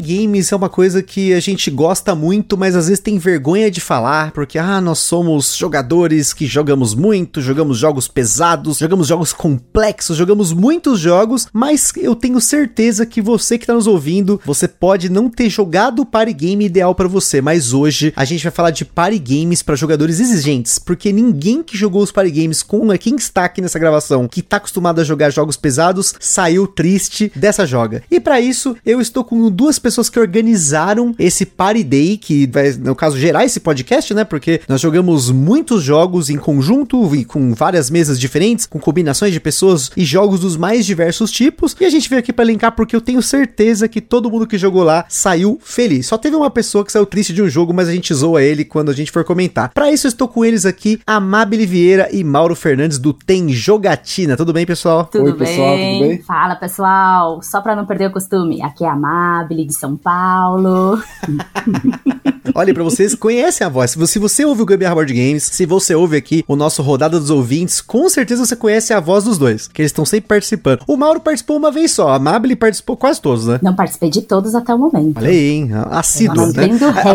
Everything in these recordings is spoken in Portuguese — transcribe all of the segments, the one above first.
Games é uma coisa que a gente gosta muito, mas às vezes tem vergonha de falar, porque ah, nós somos jogadores que jogamos muito, jogamos jogos pesados, jogamos jogos complexos, jogamos muitos jogos, mas eu tenho certeza que você que está nos ouvindo, você pode não ter jogado o party game ideal para você, mas hoje a gente vai falar de party games para jogadores exigentes, porque ninguém que jogou os party games com quem está aqui nessa gravação, que está acostumado a jogar jogos pesados, saiu triste dessa joga. E para isso, eu estou com duas duas pessoas que organizaram esse Party Day, que vai, no caso, gerar esse podcast, né? Porque nós jogamos muitos jogos em conjunto e com várias mesas diferentes, com combinações de pessoas e jogos dos mais diversos tipos. E a gente veio aqui para linkar porque eu tenho certeza que todo mundo que jogou lá saiu feliz. Só teve uma pessoa que saiu triste de um jogo, mas a gente zoa ele quando a gente for comentar. Para isso, eu estou com eles aqui, Amabile Vieira e Mauro Fernandes do Tem Jogatina. Tudo bem, pessoal? Tudo Oi, bem? pessoal, tudo bem? Fala, pessoal. Só para não perder o costume, aqui é a Amabile de São Paulo. Olha, para vocês conhecem a voz. Se você ouve o Gambiarra Board Games, se você ouve aqui o nosso Rodada dos Ouvintes, com certeza você conhece a voz dos dois, que eles estão sempre participando. O Mauro participou uma vez só, a Mabel participou quase todos, né? Não participei de todos até o momento. Olha aí, hein? Assíduo, né?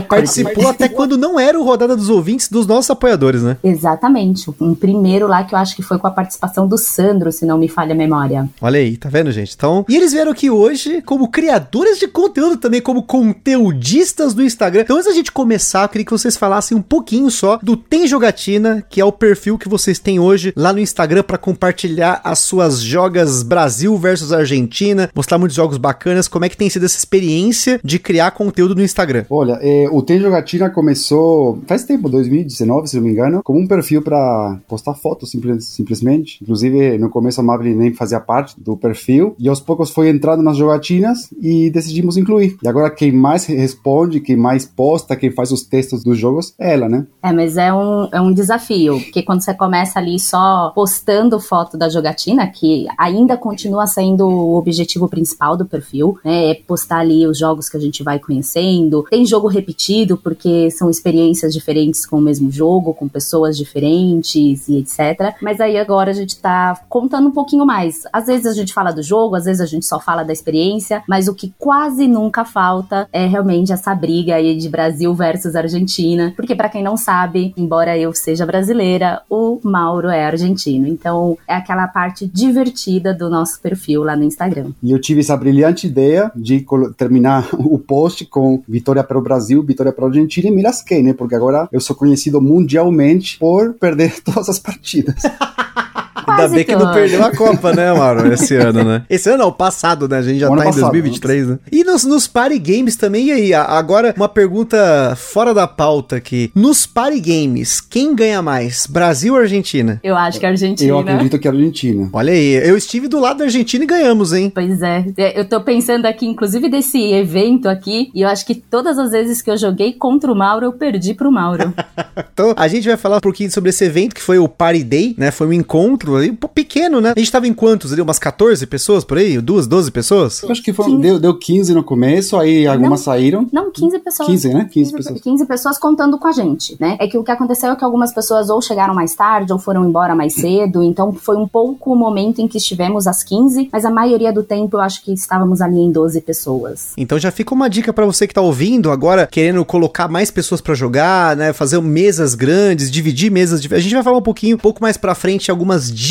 Participou até quando não era o Rodada dos Ouvintes dos nossos apoiadores, né? Exatamente. Um primeiro lá que eu acho que foi com a participação do Sandro, se não me falha a memória. Olha aí, tá vendo, gente? Então, e eles vieram aqui hoje como criadores de conteúdo também, como conteudistas do Instagram. Então, antes da gente começar, eu queria que vocês falassem um pouquinho só do Tem Jogatina, que é o perfil que vocês têm hoje lá no Instagram para compartilhar as suas jogas Brasil versus Argentina, mostrar muitos jogos bacanas. Como é que tem sido essa experiência de criar conteúdo no Instagram? Olha, é, o Tem Jogatina começou faz tempo, 2019, se não me engano, como um perfil para postar fotos simples, simplesmente. Inclusive, no começo a Mabel nem fazia parte do perfil e aos poucos foi entrando nas jogatinas e decidimos incluir. E agora quem mais responde, quem mais posta, quem faz os textos dos jogos é ela, né? É, mas é um, é um desafio, porque quando você começa ali só postando foto da jogatina, que ainda continua sendo o objetivo principal do perfil, né? É postar ali os jogos que a gente vai conhecendo. Tem jogo repetido, porque são experiências diferentes com o mesmo jogo, com pessoas diferentes e etc. Mas aí agora a gente tá contando um pouquinho mais. Às vezes a gente fala do jogo, às vezes a gente só fala da experiência, mas o que quase nunca falta é realmente essa briga aí de Brasil versus Argentina, porque para quem não sabe, embora eu seja brasileira, o Mauro é argentino. Então é aquela parte divertida do nosso perfil lá no Instagram. E eu tive essa brilhante ideia de terminar o post com vitória para o Brasil, vitória para a Argentina e me lasquei, né? Porque agora eu sou conhecido mundialmente por perder todas as partidas. Ainda bem que não perdeu a Copa, né, Mauro, esse ano, né? Esse ano é o passado, né? A gente já tá passado, em 2023, né? E nos, nos Party Games também, e aí? Agora, uma pergunta fora da pauta aqui. Nos Party Games, quem ganha mais? Brasil ou Argentina? Eu acho que é Argentina. Eu acredito que é Argentina. Olha aí, eu estive do lado da Argentina e ganhamos, hein? Pois é. é. Eu tô pensando aqui, inclusive, desse evento aqui, e eu acho que todas as vezes que eu joguei contra o Mauro, eu perdi pro Mauro. então, a gente vai falar um pouquinho sobre esse evento, que foi o Party Day, né? Foi um encontro ali, pequeno, né? A gente tava em quantos ali? Umas 14 pessoas por aí? Duas, 12 pessoas? Eu acho que foi, deu, deu 15 no começo, aí algumas não, saíram. Não, 15 pessoas. 15, né? 15, 15 pessoas. 15 pessoas contando com a gente, né? É que o que aconteceu é que algumas pessoas ou chegaram mais tarde ou foram embora mais cedo, então foi um pouco o momento em que estivemos às 15, mas a maioria do tempo eu acho que estávamos ali em 12 pessoas. Então já fica uma dica para você que tá ouvindo agora, querendo colocar mais pessoas para jogar, né? Fazer mesas grandes, dividir mesas. A gente vai falar um pouquinho, um pouco mais pra frente, algumas dicas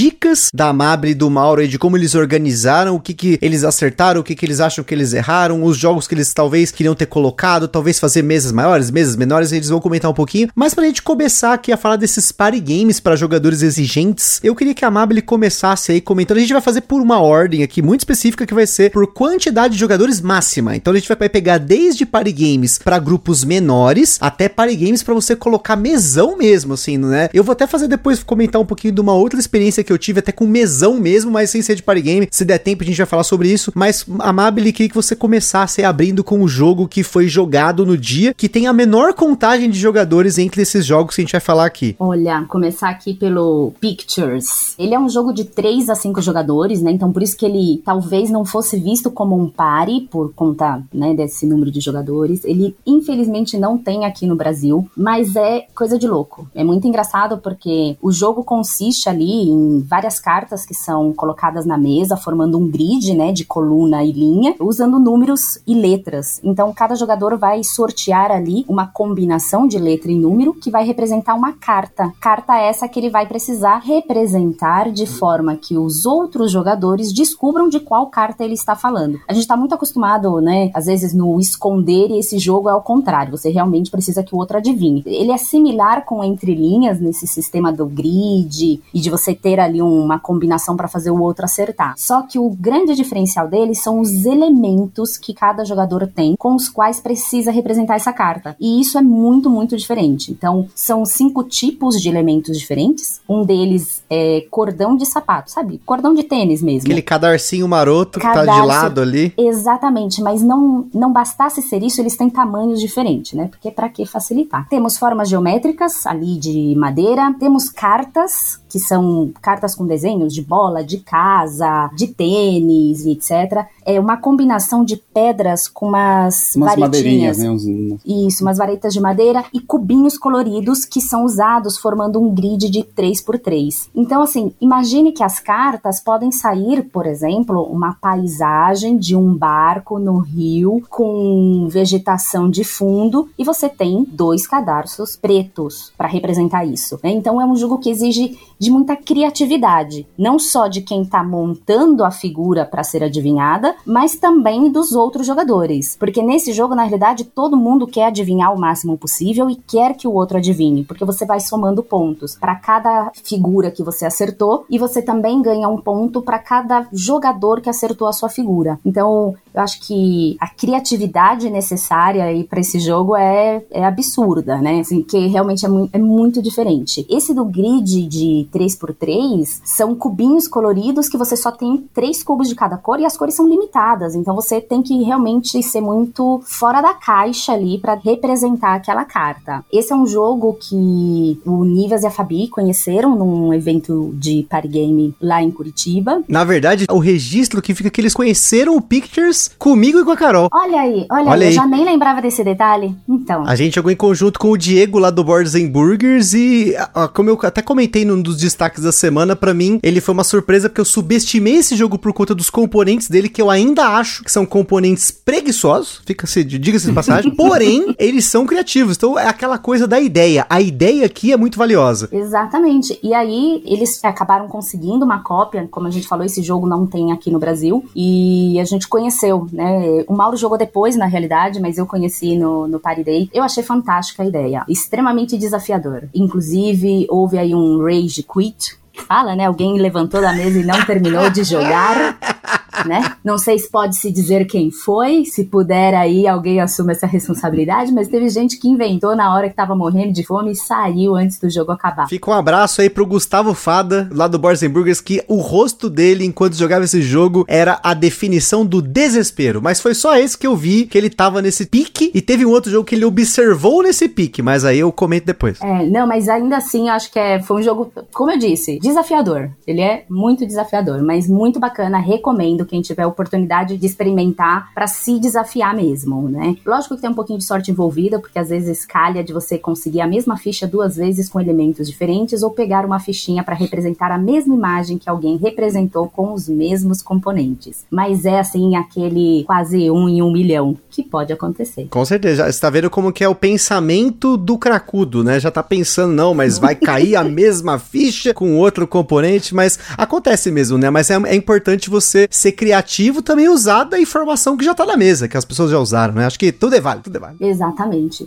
da Mabre e do Mauro aí de como eles organizaram, o que que eles acertaram, o que que eles acham que eles erraram, os jogos que eles talvez queriam ter colocado, talvez fazer mesas maiores, mesas menores, eles vão comentar um pouquinho. Mas pra gente começar aqui a falar desses party games para jogadores exigentes, eu queria que a Mabel começasse aí comentando. A gente vai fazer por uma ordem aqui muito específica que vai ser por quantidade de jogadores máxima. Então a gente vai pegar desde party games para grupos menores até party games para você colocar mesão mesmo, assim, né? Eu vou até fazer depois comentar um pouquinho de uma outra experiência que eu tive até com mesão mesmo, mas sem ser de party game. Se der tempo, a gente vai falar sobre isso. Mas, Amabile, queria que você começasse abrindo com o jogo que foi jogado no dia, que tem a menor contagem de jogadores entre esses jogos que a gente vai falar aqui. Olha, começar aqui pelo Pictures. Ele é um jogo de 3 a 5 jogadores, né? Então por isso que ele talvez não fosse visto como um party por conta, né, desse número de jogadores. Ele infelizmente não tem aqui no Brasil, mas é coisa de louco. É muito engraçado porque o jogo consiste ali em várias cartas que são colocadas na mesa, formando um grid, né, de coluna e linha, usando números e letras. Então cada jogador vai sortear ali uma combinação de letra e número que vai representar uma carta. Carta essa que ele vai precisar representar de forma que os outros jogadores descubram de qual carta ele está falando. A gente está muito acostumado, né, às vezes no esconder e esse jogo é ao contrário. Você realmente precisa que o outro adivinhe. Ele é similar com entre linhas nesse sistema do grid e de você ter ali uma combinação para fazer o outro acertar. Só que o grande diferencial dele são os elementos que cada jogador tem com os quais precisa representar essa carta. E isso é muito, muito diferente. Então, são cinco tipos de elementos diferentes. Um deles é cordão de sapato, sabe? Cordão de tênis mesmo. Aquele cadarcinho maroto que tá de lado ali. Exatamente, mas não, não bastasse ser isso, eles têm tamanhos diferentes, né? Porque para que facilitar? Temos formas geométricas ali de madeira, temos cartas que são cartas com desenhos de bola, de casa, de tênis e etc. É uma combinação de pedras com umas, Umas varetinhas. madeirinhas, né? Uns- Isso, umas varetas de madeira e cubinhos coloridos que são usados formando um grid de 3x3. Então, assim, imagine que as cartas podem sair, por exemplo, uma paisagem de um barco no rio com vegetação de fundo e você tem dois cadarços pretos para representar isso. né? Então, é um jogo que exige de muita criatividade, não só de quem tá montando a figura para ser adivinhada, mas também dos outros jogadores. Porque nesse jogo, na realidade, todo mundo quer adivinhar o máximo possível e quer que o outro adivinhe, porque você vai somando pontos para cada figura que você acertou e você também ganha um ponto para cada jogador que acertou a sua figura. Então, eu acho que a criatividade necessária para esse jogo é, é absurda, né? Assim, que realmente é, mu- é muito diferente. Esse do grid de 3x3 são cubinhos coloridos que você só tem três cubos de cada cor e as cores são limitadas. Então você tem que realmente ser muito fora da caixa ali para representar aquela carta. Esse é um jogo que o Nivas e a Fabi conheceram num evento de party game lá em Curitiba. Na verdade, o registro que fica que eles conheceram o Pictures comigo e com a Carol. Olha aí, olha, Olha aí, aí. eu já nem lembrava desse detalhe. Então, A gente jogou em conjunto com o Diego lá do Boards and Burgers e, como eu até comentei num dos destaques da semana, pra mim ele foi uma surpresa porque eu subestimei esse jogo por conta dos componentes dele, que eu ainda acho que são componentes preguiçosos, fica-se, diga-se de passagem, porém, eles são criativos, então é aquela coisa da ideia. A ideia aqui é muito valiosa. Exatamente. E aí eles acabaram conseguindo uma cópia, como a gente falou, esse jogo não tem aqui no Brasil. E a gente conheceu, né? O Mauro jogou depois, na realidade, mas eu conheci no, no Party Day. Eu achei fantástica a ideia. Extremamente desafiador. Inclusive, houve aí um rage quit. que Fala, né? Alguém levantou da mesa e não terminou de jogar. Né? Não sei se pode se dizer quem foi, se puder aí alguém assume essa responsabilidade, mas teve gente que inventou na hora que tava morrendo de fome e saiu antes do jogo acabar. Fica um abraço aí pro Gustavo Fada, lá do and Burgers, que o rosto dele, enquanto jogava esse jogo, era a definição do desespero. Mas foi só esse que eu vi, que ele tava nesse pique, e teve um outro jogo que ele observou nesse pique, mas aí eu comento depois. É, não, mas ainda assim, acho que é, foi um jogo, como eu disse, desafiador. Ele é muito desafiador, mas muito bacana. Recomendo quem tiver a oportunidade de experimentar pra se desafiar mesmo, né? Lógico que tem um pouquinho de sorte envolvida, porque às vezes calha de você conseguir a mesma ficha duas vezes com elementos diferentes ou pegar uma fichinha pra representar a mesma imagem que alguém representou com os mesmos componentes. Mas é assim aquele quase um em um milhão que pode acontecer. Com certeza, você tá vendo como que é o pensamento do cracudo, né? Já tá pensando, não, mas vai cair a mesma ficha com outro componente, mas acontece mesmo, né? Mas é, é importante você ser criativo também usar da informação que já tá na mesa, que as pessoas já usaram, né? Acho que tudo é válido, tudo é válido. Exatamente.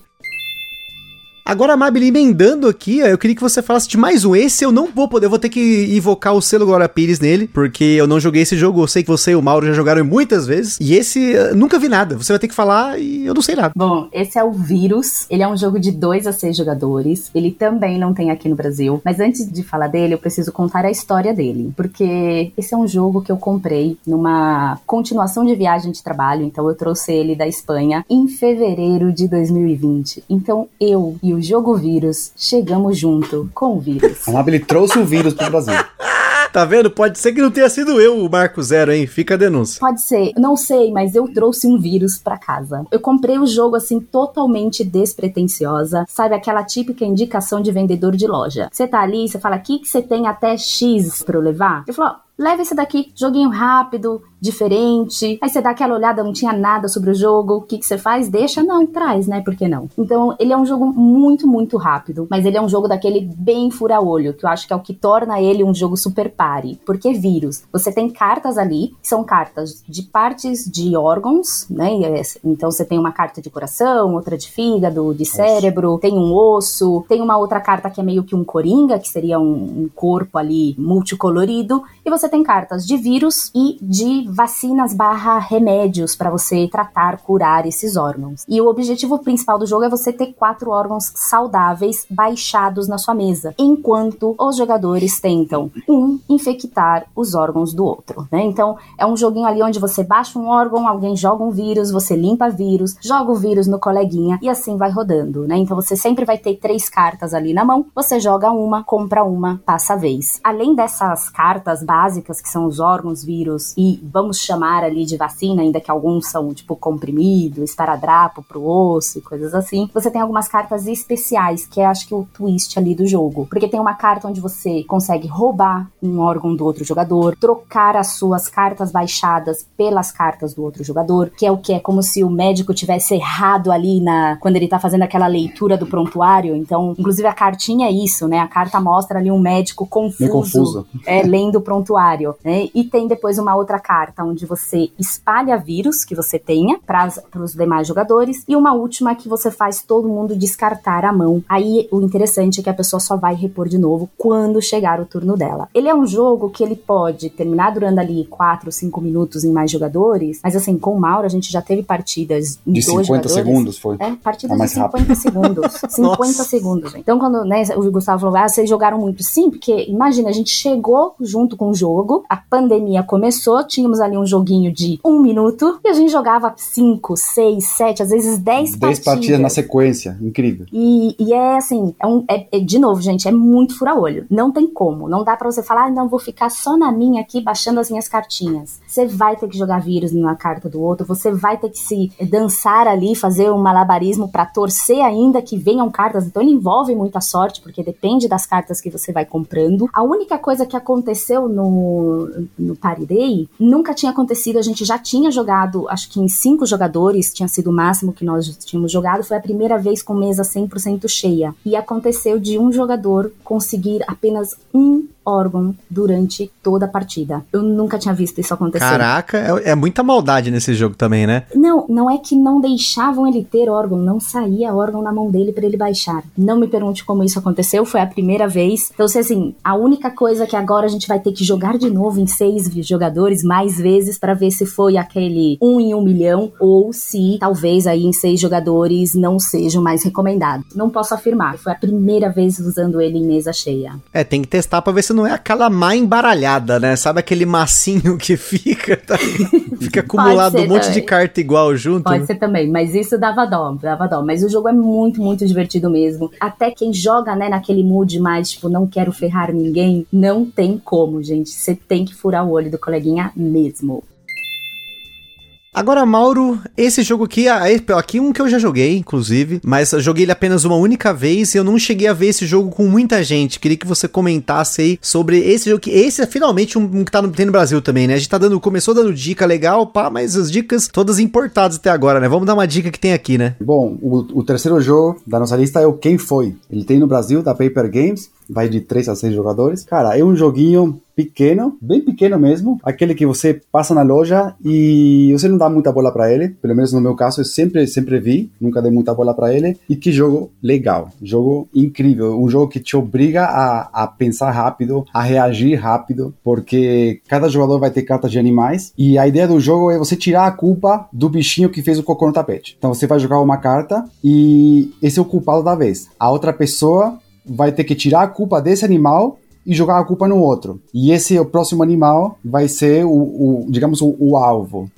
Agora, Mabel, emendando aqui, eu queria que você falasse de mais um. Esse eu não vou poder, eu vou ter que invocar o selo Glória Pires nele, porque eu não joguei esse jogo. Eu sei que você e o Mauro já jogaram muitas vezes. E esse, uh, nunca vi nada. Você vai ter que falar e eu não sei nada. Bom, esse é o Vírus. Ele é um jogo de 2 a 6 jogadores. Ele também não tem aqui no Brasil. Mas antes de falar dele, eu preciso contar a história dele. Porque esse é um jogo que eu comprei numa continuação de viagem de trabalho. Então eu trouxe ele da Espanha em fevereiro de 2020. Então eu e o jogo Vírus chegamos junto com o vírus. A Mabel trouxe o vírus pro Brasil. Tá vendo? Pode ser que não tenha sido eu o Marco Zero, hein? Fica a denúncia. Pode ser, não sei, mas eu trouxe um vírus pra casa. Eu comprei o jogo assim totalmente despretensiosa, sabe aquela típica indicação de vendedor de loja. Você tá ali, você fala: "Que que você tem até X para eu levar?" Eu falo: leva esse daqui, joguinho rápido, diferente. Aí você dá aquela olhada, não tinha nada sobre o jogo. O que, que você faz? Deixa? Não, traz, né? Por que não? Então, ele é um jogo muito, muito rápido. Mas ele é um jogo daquele bem fura-olho, que eu acho que é o que torna ele um jogo super pare. Porque vírus. Você tem cartas ali, que são cartas de partes de órgãos, né? Então você tem uma carta de coração, outra de fígado, de cérebro, tem um osso, tem uma outra carta que é meio que um coringa, que seria um, um corpo ali multicolorido. E você tem cartas de vírus e de vacinas barra remédios para você tratar, curar esses órgãos. E o objetivo principal do jogo é você ter quatro órgãos saudáveis baixados na sua mesa, enquanto os jogadores tentam, um, infectar os órgãos do outro, né? Então, é um joguinho ali onde você baixa um órgão, alguém joga um vírus, você limpa vírus, joga o vírus no coleguinha e assim vai rodando, né? Então, você sempre vai ter três cartas ali na mão, você joga uma, compra uma, passa a vez. Além dessas cartas básicas, que são os órgãos, vírus e vamos chamar ali de vacina, ainda que alguns são tipo comprimido, esparadrapo pro osso e coisas assim. Você tem algumas cartas especiais, que é acho que o twist ali do jogo. Porque tem uma carta onde você consegue roubar um órgão do outro jogador, trocar as suas cartas baixadas pelas cartas do outro jogador, que é o que é como se o médico tivesse errado ali na quando ele tá fazendo aquela leitura do prontuário. Então, inclusive a cartinha é isso, né? A carta mostra ali um médico confuso, confuso. É, lendo o prontuário, né? E tem depois uma outra carta onde você espalha vírus que você tenha para os demais jogadores e uma última que você faz todo mundo descartar a mão. Aí o interessante é que a pessoa só vai repor de novo quando chegar o turno dela. Ele é um jogo que ele pode terminar durando ali 4, 5 minutos em mais jogadores, mas assim, com o Mauro a gente já teve partidas em De dois 50 jogadores. segundos foi. É, partidas É de mais 50 segundos. 50 Nossa. segundos, gente. Então, quando né, o Gustavo falou, ah, vocês jogaram muito. Sim, porque imagina, a gente chegou junto com o jogo, a pandemia começou, tínhamos ali um joguinho de um minuto, e a gente jogava 5, 6, 7, às vezes 10 10 partidas. partidas na sequência. Incrível. E, e é assim, é um, é- é- de novo, gente, é muito fura-olho. Não tem como. Não dá pra você falar, ah, não, vou ficar só na minha aqui baixando as minhas cartinhas. Você vai ter que jogar vírus na carta do outro, você vai ter que se dançar ali, fazer um malabarismo pra torcer ainda que venham cartas. Então ele envolve muita sorte, porque depende das cartas que você vai comprando. A única coisa que aconteceu no, no Party Day nunca tinha acontecido. A gente já tinha jogado, acho que em cinco jogadores, tinha sido o máximo que nós tínhamos jogado. Foi a primeira vez com mesa 100% cheia. E aconteceu de um jogador conseguir apenas um órgão durante toda a partida. Eu nunca tinha visto isso acontecer. Caraca, é, é muita maldade nesse jogo também, né? Não, não é que não deixavam ele ter órgão, não saía órgão na mão dele pra ele baixar. Não me pergunte como isso aconteceu, foi a primeira vez. Então, se assim, a única coisa que agora a gente vai ter que jogar de novo em seis jogadores mais vezes pra ver se foi aquele um em um milhão ou se talvez aí em seis jogadores não seja o mais recomendado. Não posso afirmar, foi a primeira vez usando ele em mesa cheia. É, tem que testar pra ver se não é aquela má embaralhada, né? Sabe aquele massinho que fica, tá? fica acumulado um monte de também. carta igual junto. Pode né? ser também, mas isso dava dó, dava dó. Mas o jogo é muito, muito divertido mesmo. Até quem joga, né, naquele mood mais, tipo, não quero ferrar ninguém, não tem como, gente. Você tem que furar o olho do coleguinha mesmo. Agora, Mauro, esse jogo aqui, ah, esse- aqui um que eu já joguei, inclusive, mas joguei ele apenas uma única vez e eu não cheguei a ver esse jogo com muita gente. Queria que você comentasse aí sobre esse jogo, que esse é finalmente um, um que tá no, tem no Brasil também, né? A gente tá dando, começou dando dica legal, pá, mas as dicas todas importadas até agora, né? Vamos dar uma dica que tem aqui, né? Bom, o, o terceiro jogo da nossa lista é o Quem Foi. Ele tem no Brasil, da Paper Games, vai de 3 a 6 jogadores. Cara, é um joguinho pequeno, bem pequeno mesmo, aquele que você passa na loja e você não dá muita bola para ele, pelo menos no meu caso eu sempre sempre vi, nunca dei muita bola para ele. E que jogo legal, jogo incrível, um jogo que te obriga a, a pensar rápido, a reagir rápido, porque cada jogador vai ter cartas de animais e a ideia do jogo é você tirar a culpa do bichinho que fez o cocô no tapete. Então você vai jogar uma carta e esse é o culpado da vez. A outra pessoa vai ter que tirar a culpa desse animal e jogar a culpa no outro. E esse o próximo animal vai ser o, o digamos, o, o, alvo.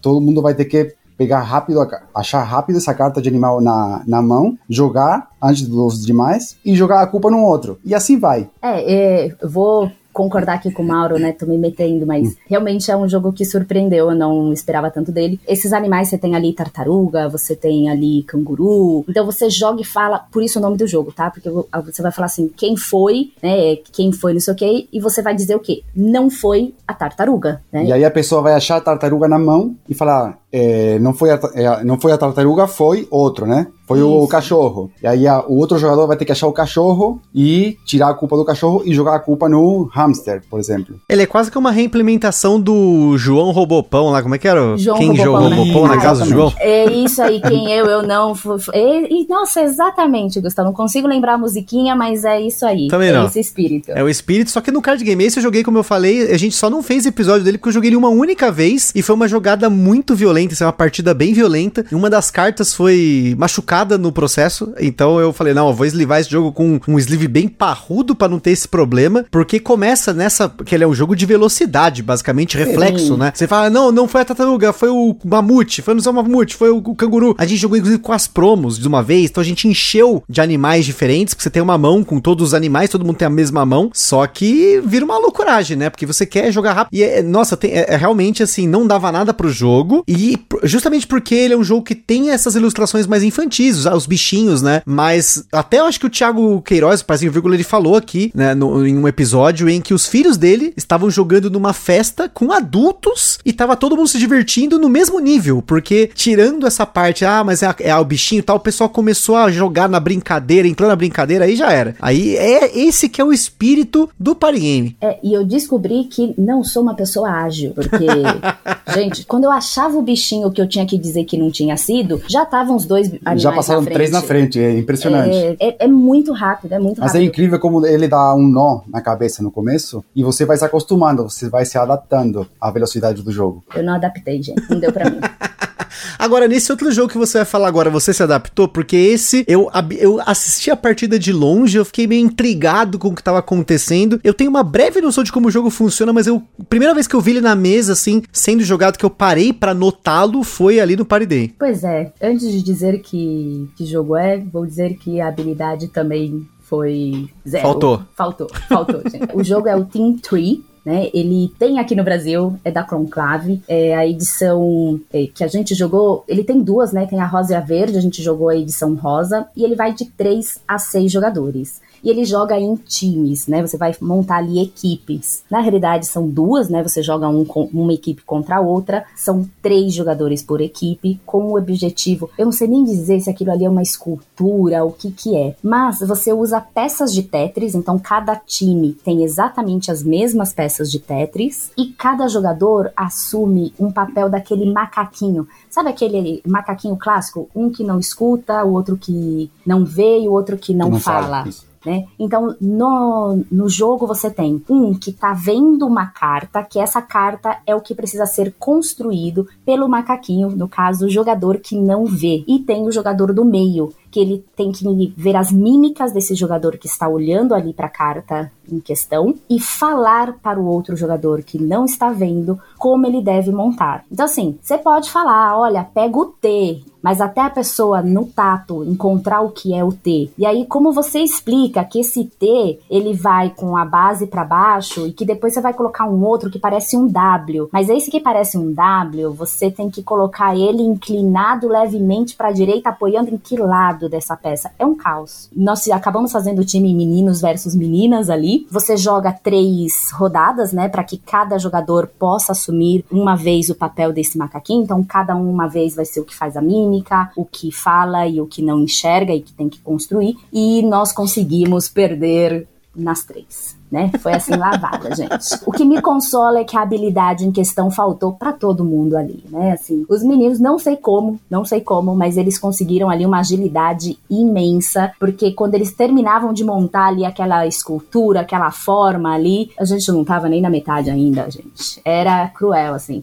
Todo mundo vai ter que pegar rápido, achar rápido essa carta de animal na, na mão, jogar antes dos demais e jogar a culpa no outro. E assim vai. É, é vou concordar aqui com o Mauro, né? Tô me metendo, mas hum. realmente é um jogo que surpreendeu, eu não esperava tanto dele. Esses animais, você tem ali tartaruga, você tem ali canguru. Então você joga e fala, por isso o nome do jogo, tá? Porque você vai falar assim, quem foi, né? Quem foi, não sei o quê, e você vai dizer o quê? Não foi a tartaruga, né? E aí a pessoa vai achar a tartaruga na mão e falar, é, não, foi a, é, não foi a tartaruga, foi outro, né? Foi Isso. o cachorro. E aí a, o outro jogador vai ter que achar o cachorro e tirar a culpa do cachorro e jogar a culpa no hamster, por exemplo. Ele é quase que uma reimplementação do João Robopão lá, como é que era? João quem Robopão, João né? Robopão na casa do João? É isso aí, quem eu, eu não. E, nossa, exatamente, Gustavo. Não consigo lembrar a musiquinha, mas é isso aí. Também é não. esse espírito. É o espírito, só que no card game esse eu joguei, como eu falei, a gente só não fez episódio dele porque eu joguei ele uma única vez e foi uma jogada muito violenta, isso é uma partida bem violenta. Uma das cartas foi machucada no processo, então eu falei, não, eu vou eslivar esse jogo com um sleeve bem parrudo para não ter esse problema, porque começa nessa, que ele é um jogo de velocidade, basicamente reflexo, né? Você fala, não, não foi a tartaruga, foi o mamute, foi o mamute, foi o, o canguru. A gente jogou inclusive com as promos de uma vez, então a gente encheu de animais diferentes, porque você tem uma mão com todos os animais, todo mundo tem a mesma mão, só que vira uma loucuragem, né? Porque você quer jogar rápido. E é, nossa, tem, é, é realmente assim, não dava nada pro jogo, e justamente porque ele é um jogo que tem essas ilustrações mais infantis, os, os bichinhos, né? Mas até eu acho que o Thiago Queiroz, o Paizinho Vírgula, ele falou aqui, né, no, em um episódio em que os filhos dele estavam jogando numa festa com adultos e tava todo mundo se divertindo no mesmo nível, porque tirando essa parte, ah, mas é, é o bichinho e tal, o pessoal começou a jogar na brincadeira, entrou na brincadeira, aí já era. Aí é esse que é o espírito do party game. É, e eu descobri que não sou uma pessoa ágil, porque, gente, quando eu achava o bichinho que eu tinha que dizer que não tinha sido, já estavam os dois animais Já passaram na três na frente, é impressionante. É, é, é, muito rápido, é muito Mas é rápido. Mas é incrível como ele dá um nó na cabeça no começo e você vai se acostumando, você vai se adaptando à velocidade do jogo. Eu não adaptei, gente, não deu pra mim. Agora, nesse outro jogo que você vai falar agora, você se adaptou? Porque esse, eu, eu assisti a partida de longe, eu fiquei meio intrigado com o que estava acontecendo. Eu tenho uma breve noção de como o jogo funciona, mas eu, primeira vez que eu vi ele na mesa, assim, sendo jogado, que eu parei para notá-lo, foi ali no Party Day. Pois é, antes de dizer que, que jogo é, vou dizer que a habilidade também foi zero. Faltou. Faltou, faltou, gente. O jogo é o Team Tree, né? Ele tem aqui no Brasil, é da Conclave, é a edição é, que a gente jogou, ele tem duas, né? Tem a rosa e a verde, a gente jogou a edição rosa, e ele vai de 3 a 6 jogadores e ele joga em times, né? Você vai montar ali equipes. Na realidade, são duas, né? Você joga um, uma equipe contra a outra. São três jogadores por equipe, com o objetivo. Eu não sei nem dizer se aquilo ali é uma escultura, o que que é. Mas você usa peças de Tetris, então cada time tem exatamente as mesmas peças de Tetris e cada jogador assume um papel daquele macaquinho. Sabe aquele macaquinho clássico? Um que não escuta, o outro que não vê e o outro que não, que não fala. fala né? Então, no, no jogo você tem um que tá vendo uma carta, que essa carta é o que precisa ser construído pelo macaquinho, no caso, o jogador que não vê. E tem o jogador do meio, que ele tem que ver as mímicas desse jogador que está olhando ali para a carta em questão e falar para o outro jogador que não está vendo como ele deve montar. Então, assim, você pode falar: olha, pega o T, mas até a pessoa no tato encontrar o que é o T. E aí, como você explica que esse T ele vai com a base para baixo e que depois você vai colocar um outro que parece um W, mas esse que parece um W, você tem que colocar ele inclinado levemente para a direita, apoiando em que lado? Dessa peça. É um caos. Nós acabamos fazendo o time meninos versus meninas ali. Você joga três rodadas, né, para que cada jogador possa assumir uma vez o papel desse macaquinho. Então, cada um uma vez vai ser o que faz a mímica, o que fala e o que não enxerga e que tem que construir. E nós conseguimos perder nas três. Né? Foi assim lavada, gente. O que me consola é que a habilidade em questão faltou para todo mundo ali, né? Assim, os meninos não sei como, não sei como, mas eles conseguiram ali uma agilidade imensa, porque quando eles terminavam de montar ali aquela escultura, aquela forma ali, a gente não tava nem na metade ainda, gente. Era cruel assim.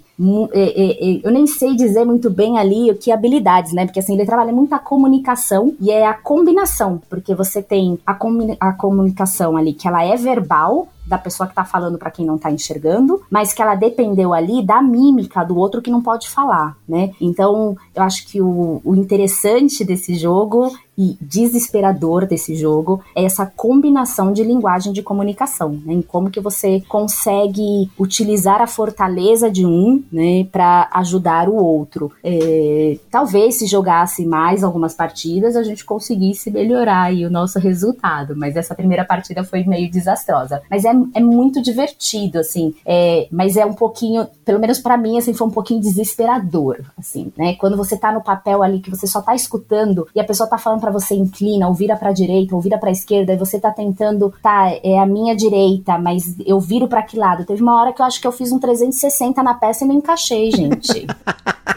Eu nem sei dizer muito bem ali o que habilidades, né? Porque assim, ele trabalha muito a comunicação e é a combinação, porque você tem a, a comunicação ali que ela é verbal, da pessoa que tá falando para quem não tá enxergando, mas que ela dependeu ali da mímica do outro que não pode falar, né? Então, eu acho que o, o interessante desse jogo e desesperador desse jogo é essa combinação de linguagem de comunicação, né? Em como que você consegue utilizar a fortaleza de um, né, para ajudar o outro. É, talvez se jogasse mais algumas partidas a gente conseguisse melhorar o nosso resultado, mas essa primeira partida foi meio desastrosa. Mas é, é muito divertido, assim, é, mas é um pouquinho, pelo menos para mim, assim, foi um pouquinho desesperador, assim, né? Quando você tá no papel ali que você só tá escutando e a pessoa tá falando para você inclina, ou vira pra direita, ou vira pra esquerda, e você tá tentando, tá, é a minha direita, mas eu viro para que lado? Teve uma hora que eu acho que eu fiz um 360 na peça e não encaixei, gente.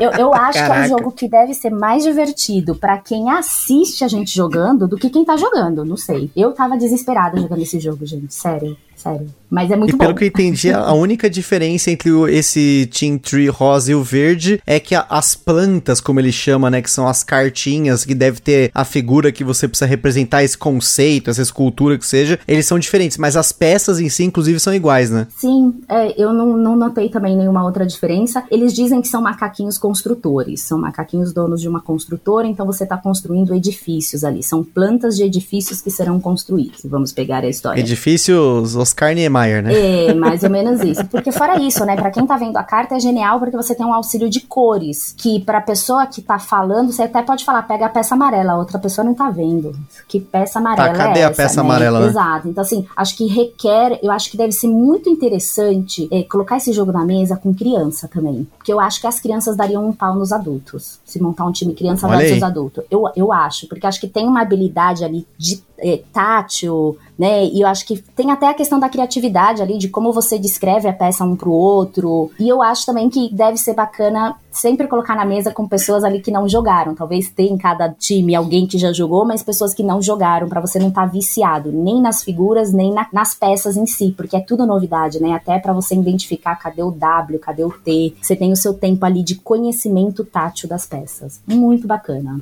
Eu, eu acho Caraca. que é um jogo que deve ser mais divertido para quem assiste a gente jogando do que quem tá jogando, não sei. Eu tava desesperada jogando esse jogo, gente, sério sério. Mas é muito e bom. pelo que eu entendi, a única diferença entre o, esse Team Tree rosa e o verde é que a, as plantas, como ele chama, né, que são as cartinhas, que deve ter a figura que você precisa representar esse conceito, essa escultura que seja, eles são diferentes, mas as peças em si, inclusive, são iguais, né? Sim, é, eu não, não notei também nenhuma outra diferença. Eles dizem que são macaquinhos construtores, são macaquinhos donos de uma construtora, então você está construindo edifícios ali. São plantas de edifícios que serão construídos. Vamos pegar a história. Edifícios Oscar Niemeyer, né? É, mais ou menos isso. Porque fora isso, né, para quem tá vendo a carta é genial porque você tem um auxílio de cores, que pra pessoa que tá falando, você até pode falar, pega a peça amarela, a outra pessoa não tá vendo. Que peça amarela tá, cadê é a peça né? amarela? Né? Exato. Então assim, acho que requer, eu acho que deve ser muito interessante é, colocar esse jogo na mesa com criança também. Porque eu acho que as crianças dariam um pau nos adultos. Se montar um time criança versus adulto. Eu, eu acho, porque acho que tem uma habilidade ali de é, tátil, né? E eu acho que tem até a questão da criatividade ali, de como você descreve a peça um pro outro. E eu acho também que deve ser bacana sempre colocar na mesa com pessoas ali que não jogaram. Talvez tenha em cada time alguém que já jogou, mas pessoas que não jogaram, para você não estar tá viciado nem nas figuras, nem na, nas peças em si, porque é tudo novidade, né? Até para você identificar cadê o W, cadê o T. Você tem o seu tempo ali de conhecimento tátil das peças. Muito bacana.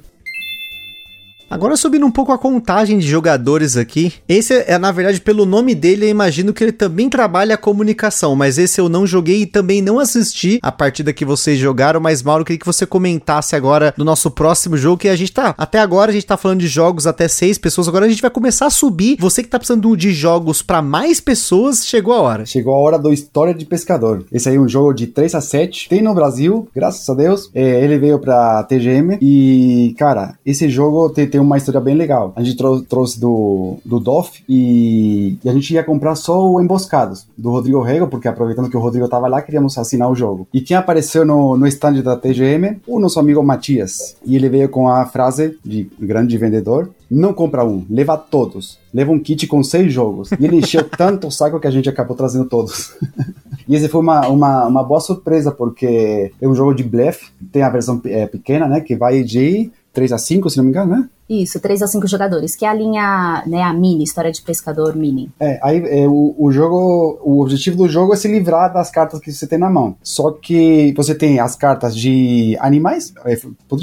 Agora subindo um pouco a contagem de jogadores aqui. Esse é, na verdade, pelo nome dele, eu imagino que ele também trabalha a comunicação, mas esse eu não joguei e também não assisti a partida que vocês jogaram, mas Mauro, queria que você comentasse agora do nosso próximo jogo, que a gente tá, até agora a gente tá falando de jogos até seis pessoas, agora a gente vai começar a subir. Você que tá precisando de jogos para mais pessoas, chegou a hora. Chegou a hora do História de Pescador. Esse aí é um jogo de 3 a 7, tem no Brasil, graças a Deus. É, ele veio pra TGM e, cara, esse jogo tem, tem uma história bem legal. A gente trou trouxe do, do DOF e, e, a gente ia comprar só o Emboscados, do Rodrigo Rego, porque aproveitando que o Rodrigo tava lá, queríamos assinar o jogo. E quem apareceu no, no stand da TGM? O nosso amigo Matias. E ele veio com a frase de grande vendedor, não compra um, leva todos. Leva um kit com seis jogos. E ele encheu tanto o saco que a gente acabou trazendo todos. e esse foi uma, uma, uma boa surpresa, porque é um jogo de blefe, tem a versão é, pequena, né, que vai de 3 a 5, se não me engano, né? Isso, 3 a 5 jogadores, que é a linha, né, a mini, história de pescador mini. É, aí é, o, o jogo, o objetivo do jogo é se livrar das cartas que você tem na mão. Só que você tem as cartas de animais, é,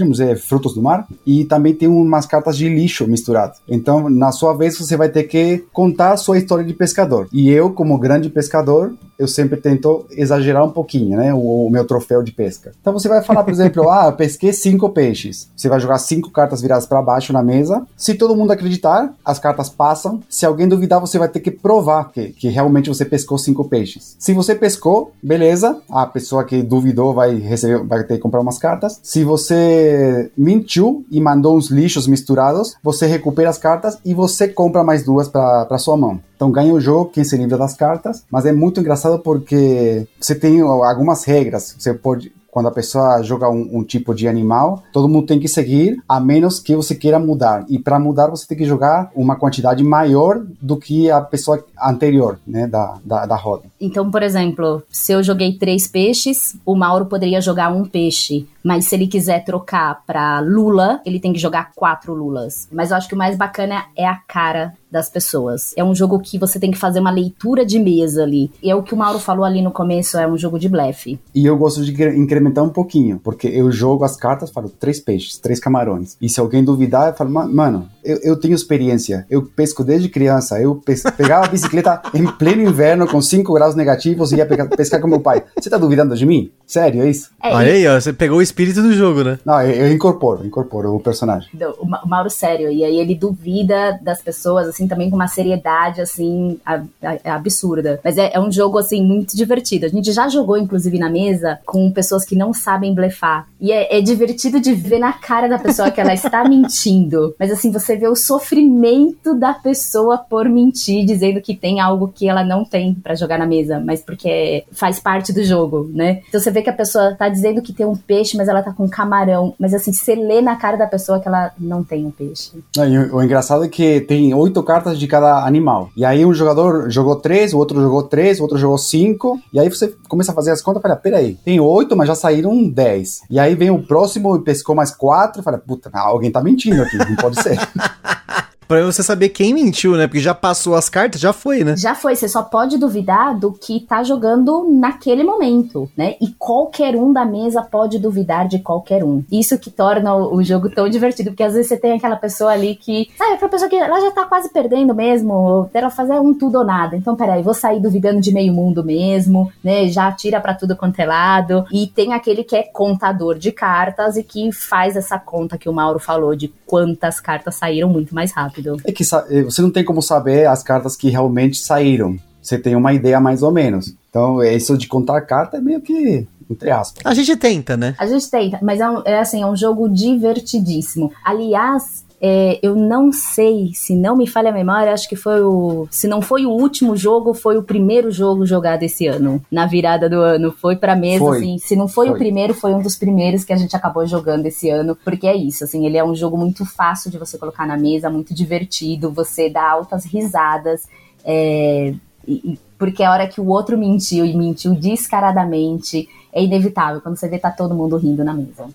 dizer frutos do mar, e também tem umas cartas de lixo misturado. Então, na sua vez, você vai ter que contar a sua história de pescador. E eu, como grande pescador, eu sempre tento exagerar um pouquinho, né? O, o, meu troféu de pesca. Então você vai falar, por exemplo, ah, pesquei cinco peixes. Você vai jogar cinco cartas viradas para baixo na mesa. Se todo mundo acreditar, as cartas passam. Se alguém duvidar, você vai ter que provar que, que realmente você pescou cinco peixes. Se você pescou, beleza. A pessoa que duvidou vai receber, vai ter que comprar umas cartas. Se você mentiu e mandou uns lixos misturados, você recupera as cartas e você compra mais duas para sua mão. Então ganha o jogo quem se livra das cartas, mas é muito engraçado porque você tem algumas regras. Você pode quando a pessoa joga um, um, tipo de animal, todo mundo tem que seguir, a menos que você queira mudar. E para mudar, você tem que jogar uma quantidade maior do que a pessoa anterior, né, da, da, da roda. Então, por exemplo, se eu joguei três peixes, o Mauro poderia jogar um peixe. Mas se ele quiser trocar para Lula, ele tem que jogar quatro Lulas. Mas eu acho que o mais bacana é a cara das pessoas. É um jogo que você tem que fazer uma leitura de mesa ali. E é o que o Mauro falou ali no começo, é um jogo de blefe. E eu gosto de incrementar um pouquinho, porque eu jogo as cartas, falo três peixes, três camarões. E se alguém duvidar, eu falo, mano, eu, eu tenho experiência, eu pesco desde criança, eu pegava a bicicleta em pleno inverno com 5 graus negativos e ia pescar com meu pai. Você tá duvidando de mim? Sério, é isso? É, Olha aí, ó, você pegou o espírito do jogo, né? Não, eu, eu incorporo, incorporo o personagem. O Mauro, sério, e aí ele duvida das pessoas, assim, também com uma seriedade, assim, absurda. Mas é, é, um jogo, assim, muito divertido. A gente já jogou, inclusive, na mesa com pessoas que não sabem blefar. E é, é divertido de ver na cara da pessoa que ela está mentindo. Mas, assim, você vê o sofrimento da pessoa por mentir, dizendo que tem algo que ela não tem para jogar na mesa, mas porque faz parte do jogo, né? Então você vê que a pessoa tá dizendo que tem um peixe, mas ela tá com camarão. Mas, assim, você lê na cara da pessoa que ela não tem um peixe. o, o engraçado é que tem oito cartas de cada animal. E aí um jogador jogou três, o outro jogou três, o outro jogou cinco. E aí você começa a fazer as contas e fala, peraí, tem oito, mas já saíram dez. E aí vem o próximo e pescou mais quatro. Fala, puta, alguém tá mentindo aqui, não pode ser. Pra você saber quem mentiu, né? Porque já passou as cartas, já foi, né? Já foi. Você só pode duvidar do que tá jogando naquele momento, né? E qualquer um da mesa pode duvidar de qualquer um. Isso que torna o jogo tão divertido, porque às vezes você tem aquela pessoa ali que, sabe, aquela pessoa que ela já tá quase perdendo mesmo, ela fazer um tudo ou nada. Então, peraí, vou sair duvidando de meio mundo mesmo, né? Já tira para tudo quanto é lado. E tem aquele que é contador de cartas e que faz essa conta que o Mauro falou de quantas cartas saíram muito mais rápido rápido. É que eh, você não tem como saber as cartas que realmente saíram. Você tem uma ideia mais ou menos. Então, isso de contar carta é meio que entre aspas. A gente tenta, né? A gente tenta, mas é, um, é, assim, é um jogo divertidíssimo. Aliás, é, eu não sei, se não me falha a memória, acho que foi o. Se não foi o último jogo, foi o primeiro jogo jogado esse ano, na virada do ano. Foi pra mesa, foi. assim. Se não foi, foi, o primeiro, foi um dos primeiros que a gente acabou jogando esse ano. Porque é isso, assim, ele é um jogo muito fácil de você colocar na mesa, muito divertido, você dá altas risadas. É, e, porque a hora que o outro mentiu e mentiu descaradamente, é inevitável. Quando você vê, tá todo mundo rindo na mesa.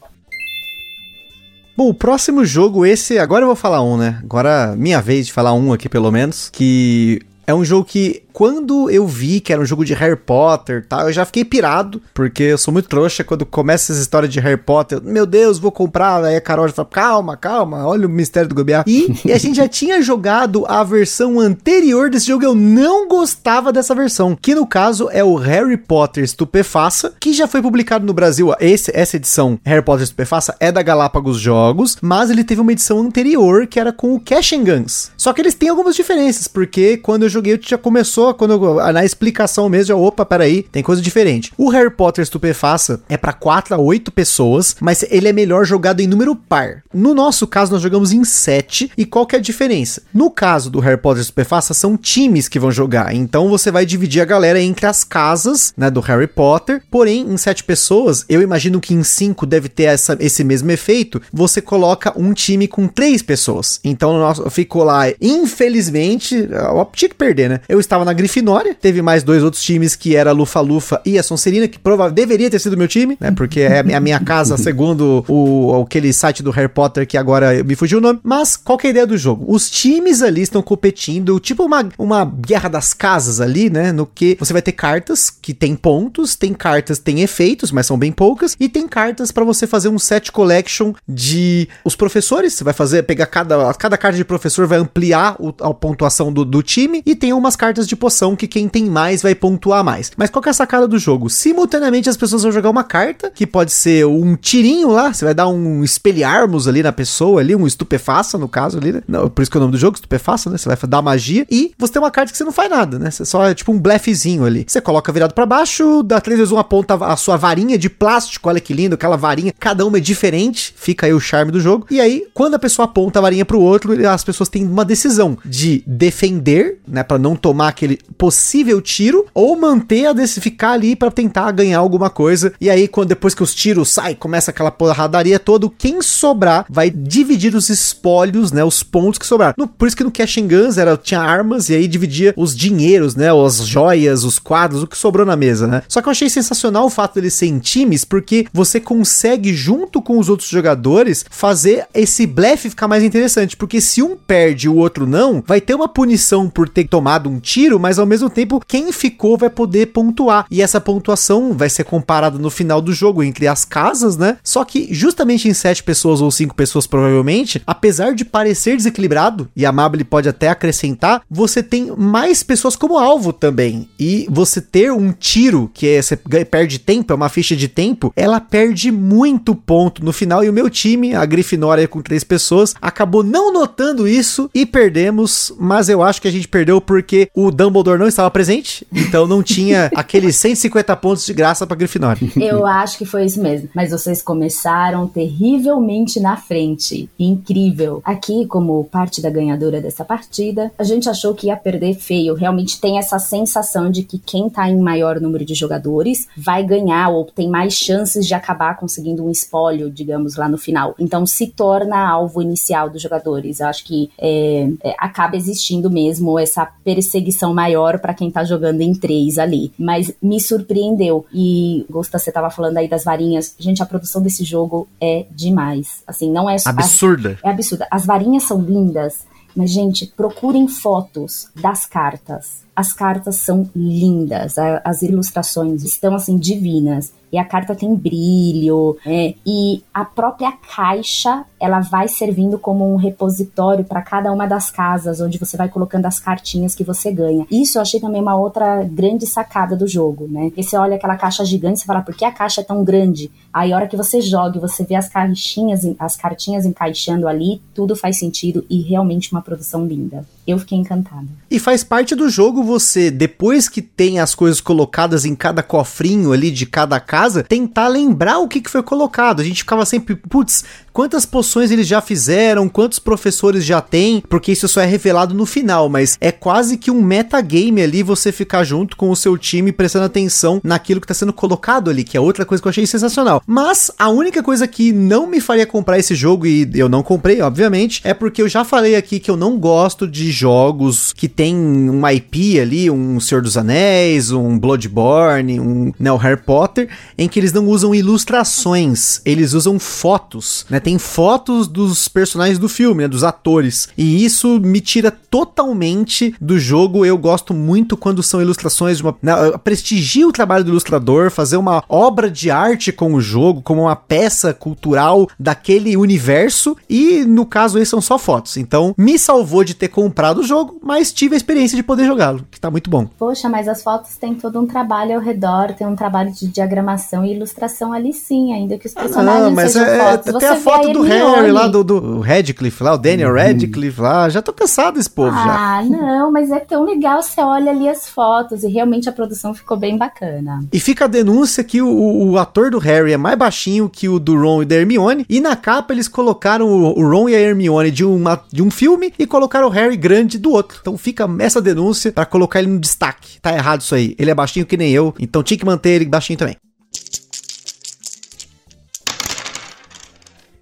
Bom, o próximo jogo, esse. Agora eu vou falar um, né? Agora, minha vez de falar um aqui, pelo menos. Que é um jogo que quando eu vi que era um jogo de Harry Potter, tá, eu já fiquei pirado, porque eu sou muito trouxa quando começa essa história de Harry Potter, meu Deus, vou comprar, aí a Carol já fala, calma, calma, olha o mistério do Gobiá. E, e, a gente já tinha jogado a versão anterior desse jogo, eu não gostava dessa versão, que no caso é o Harry Potter Estupefaça, que já foi publicado no Brasil, esse, essa edição Harry Potter Estupefaça é da Galápagos Jogos, mas ele teve uma edição anterior que era com o Cash and Guns. Só que eles têm algumas diferenças, porque quando eu joguei, já começou, quando eu, na explicação mesmo, já, opa, peraí, tem coisa diferente. O Harry Potter Estupefaça é para 4 a 8 pessoas, mas ele é melhor jogado em número par. No nosso caso, nós jogamos em 7, e qual que é a diferença? No caso do Harry Potter Estupefaça, são times que vão jogar, então você vai dividir a galera entre as casas, né, do Harry Potter, porém, em 7 pessoas, eu imagino que em 5 deve ter essa, esse mesmo efeito, você coloca um time com 3 pessoas. Então, nosso, ficou lá, infelizmente, eu tinha que perder, né? Eu estava na Grifinória, teve mais dois outros times que era Lufa Lufa e a Sonserina, que provavelmente deveria ter sido meu time, né? Porque é a minha casa, segundo o, aquele site do Harry Potter que agora me fugiu o nome. Mas qual que é a ideia do jogo? Os times ali estão competindo, tipo uma, uma guerra das casas ali, né? No que você vai ter cartas que tem pontos, tem cartas que tem efeitos, mas são bem poucas, e tem cartas para você fazer um set collection de os professores. Você vai fazer, pegar cada, cada carta de professor, vai ampliar o, a pontuação do, do time, e tem umas cartas de poção que quem tem mais vai pontuar mais. Mas qual que é a sacada do jogo? Simultaneamente as pessoas vão jogar uma carta, que pode ser um tirinho lá, você vai dar um espelharmos ali na pessoa ali, um estupefaça no caso ali, né? Não, por isso que é o nome do jogo, estupefaça, né? Você vai dar magia e você tem uma carta que você não faz nada, né? Você só é tipo um blefezinho ali. Você coloca virado para baixo, dá três vezes uma ponta a sua varinha de plástico, olha que lindo, aquela varinha, cada uma é diferente, fica aí o charme do jogo. E aí, quando a pessoa aponta a varinha pro outro, as pessoas têm uma decisão de defender, né, para não tomar aquele aquele possível tiro ou manter a desse ficar ali para tentar ganhar alguma coisa. E aí, quando depois que os tiros saem, começa aquela porradaria toda, quem sobrar vai dividir os espólios, né? Os pontos que sobraram. No, por isso que no Cash Guns era, tinha armas e aí dividia os dinheiros, né? As joias, os quadros, o que sobrou na mesa, né? Só que eu achei sensacional o fato dele ser em times, porque você consegue, junto com os outros jogadores, fazer esse blefe ficar mais interessante. Porque se um perde e o outro não, vai ter uma punição por ter tomado um tiro, mas ao mesmo tempo, quem ficou vai poder pontuar. E essa pontuação vai ser comparada no final do jogo entre as casas, né? Só que justamente em sete pessoas ou cinco pessoas, provavelmente, apesar de parecer desequilibrado, e a Mabel pode até acrescentar, você tem mais pessoas como alvo também. E você ter um tiro, que é, você perde tempo, é uma ficha de tempo, ela perde muito ponto no final. E o meu time, a Grifinória com três pessoas, acabou não notando isso e perdemos. Mas eu acho que a gente perdeu porque o Dumbledore não estava presente, então não tinha aqueles 150 pontos de graça pra Grifinória. Eu acho que foi isso mesmo. Mas vocês começaram terrivelmente na frente. Incrível. Aqui, como parte da ganhadora dessa partida, a gente achou que ia perder feio. Realmente tem essa sensação de que quem tá em maior número de jogadores vai ganhar ou tem mais chances de acabar conseguindo um espólio, digamos, lá no final. Então se torna alvo inicial dos jogadores. Eu acho que é, é, acaba existindo mesmo essa perseguição maior para quem tá jogando em três ali. Mas me surpreendeu. E, Gosta, você tava falando aí das varinhas. Gente, a produção desse jogo é demais. Assim, não é... Absurda. é absurda. As varinhas são lindas, mas, gente, procurem fotos das cartas. As cartas são lindas, as ilustrações estão assim divinas e a carta tem brilho, é, e a própria caixa ela vai servindo como um repositório para cada uma das casas, onde você vai colocando as cartinhas que você ganha. Isso eu achei também uma outra grande sacada do jogo, né? Você olha aquela caixa gigante e fala, por que a caixa é tão grande? Aí a hora que você joga você vê as caixinhas, as cartinhas encaixando ali, tudo faz sentido e realmente uma produção linda. Eu fiquei encantada. E faz parte do jogo você, depois que tem as coisas colocadas em cada cofrinho ali de cada casa, tentar lembrar o que, que foi colocado. A gente ficava sempre, putz, quantas poções eles já fizeram, quantos professores já tem, porque isso só é revelado no final, mas é quase que um metagame ali você ficar junto com o seu time prestando atenção naquilo que está sendo colocado ali, que é outra coisa que eu achei sensacional. Mas a única coisa que não me faria comprar esse jogo, e eu não comprei, obviamente, é porque eu já falei aqui que eu não gosto de jogos que tem uma IP ali, um Senhor dos Anéis, um Bloodborne, um né, Harry Potter, em que eles não usam ilustrações, eles usam fotos, né? Tem fotos dos personagens do filme, né, dos atores. E isso me tira totalmente do jogo. Eu gosto muito quando são ilustrações de uma, né, prestigio o trabalho do ilustrador, fazer uma obra de arte com o jogo, como uma peça cultural daquele universo. E no caso, esses são só fotos. Então, me salvou de ter comprado o jogo, mas tive a experiência de poder jogá-lo, que tá muito bom. Poxa, mas as fotos têm todo um trabalho ao redor, tem um trabalho de diagramação e ilustração ali sim, ainda que os personagens ah, não, mas sejam é, fotos. Tem a foto do Harry lá, do, do Radcliffe lá, o Daniel uhum. Radcliffe lá, já tô cansado desse povo ah, já. Ah, não, mas é tão legal, você olha ali as fotos e realmente a produção ficou bem bacana. E fica a denúncia que o, o ator do Harry é mais baixinho que o do Ron e da Hermione, e na capa eles colocaram o, o Ron e a Hermione de, uma, de um filme e colocaram o Harry grande grande do outro. Então fica essa denúncia para colocar ele no destaque. Tá errado isso aí. Ele é baixinho que nem eu, então tinha que manter ele baixinho também.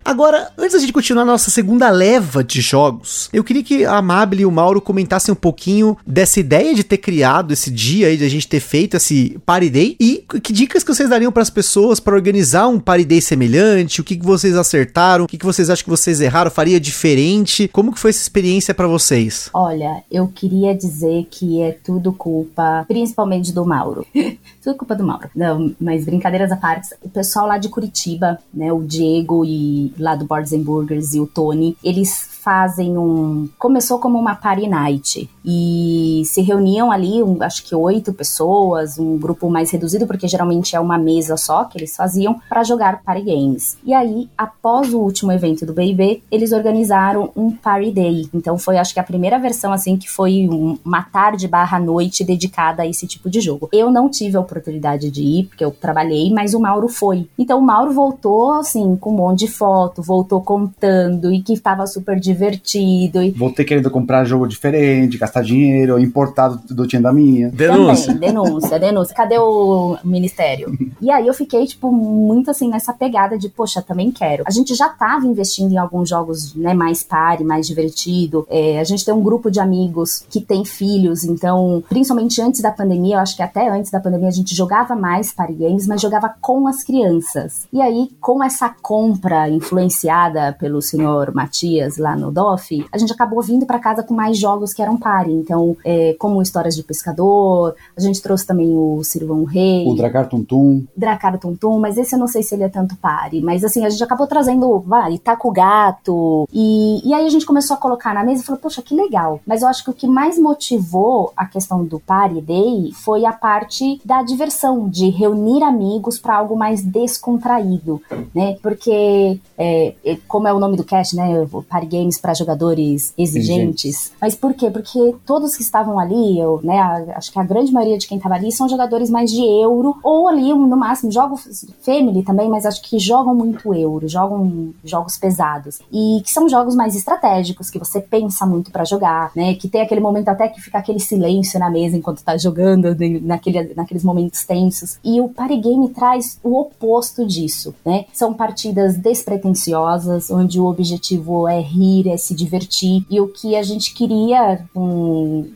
Agora, antes da gente continuar nossa segunda leva de jogos, eu queria que a Amable e o Mauro comentassem um pouquinho dessa ideia de ter criado esse dia aí, de a gente ter feito esse Party Day e que dicas que vocês dariam para as pessoas para organizar um Party Day semelhante, o que, que vocês acertaram, o que, que vocês acham que vocês erraram, faria diferente, como que foi essa experiência para vocês? Olha, eu queria dizer que é tudo culpa, principalmente do Mauro. tudo culpa do Mauro. Não, mas brincadeiras à parte, o pessoal lá de Curitiba, né, o Diego e lá do Boards Burgers e o Tony, eles fazem um. Começou como uma party night e se reuniam ali, um, acho que oito pessoas, um grupo mais reduzido, porque geralmente é uma mesa só que eles faziam para jogar party games. E aí, após o último evento do BB, eles organizaram um party day. Então foi, acho que a primeira versão assim que foi um, uma tarde barra noite dedicada a esse tipo de jogo. Eu não tive a oportunidade de ir porque eu trabalhei, mas o Mauro foi. Então o Mauro voltou assim com um monte de foto, voltou contando e que estava super divertido. E... Voltei querendo comprar jogo diferente, gastar dinheiro, importado do tinha da minha. Denúncia. Também, denúncia, denúncia. Cadê o ministério? E aí eu fiquei, tipo, muito assim nessa pegada de, poxa, também quero. A gente já tava investindo em alguns jogos, né, mais pare, mais divertido. É, a gente tem um grupo de amigos que tem filhos, então, principalmente antes da pandemia, eu acho que até antes da pandemia a gente jogava mais party games, mas jogava com as crianças. E aí, com essa compra influenciada pelo senhor Matias lá no DOF, a gente acabou vindo para casa com mais jogos que eram party. Então, é, como Histórias de Pescador, a gente trouxe também o Sirvão Rei. O Dracar Tum Tum. Dracar Tum Tum, mas esse eu não sei se ele é tanto pare. Mas assim, a gente acabou trazendo, vai, Taco Gato. E, e aí a gente começou a colocar na mesa e falou, poxa, que legal. Mas eu acho que o que mais motivou a questão do Party Day foi a parte da diversão, de reunir amigos para algo mais descontraído, né? Porque, é, como é o nome do cast, né? Party Games para jogadores exigentes. exigentes. Mas por quê? Porque todos que estavam ali, eu, né? A, acho que a grande maioria de quem estava ali são jogadores mais de euro, ou ali, no máximo, jogos family também, mas acho que jogam muito euro, jogam jogos pesados. E que são jogos mais estratégicos, que você pensa muito para jogar, né? Que tem aquele momento até que fica aquele silêncio na mesa enquanto tá jogando, naquele, naqueles momentos tensos. E o party game traz o oposto disso, né? São partidas despretensiosas, onde o objetivo é rir, é se divertir. E o que a gente queria, um,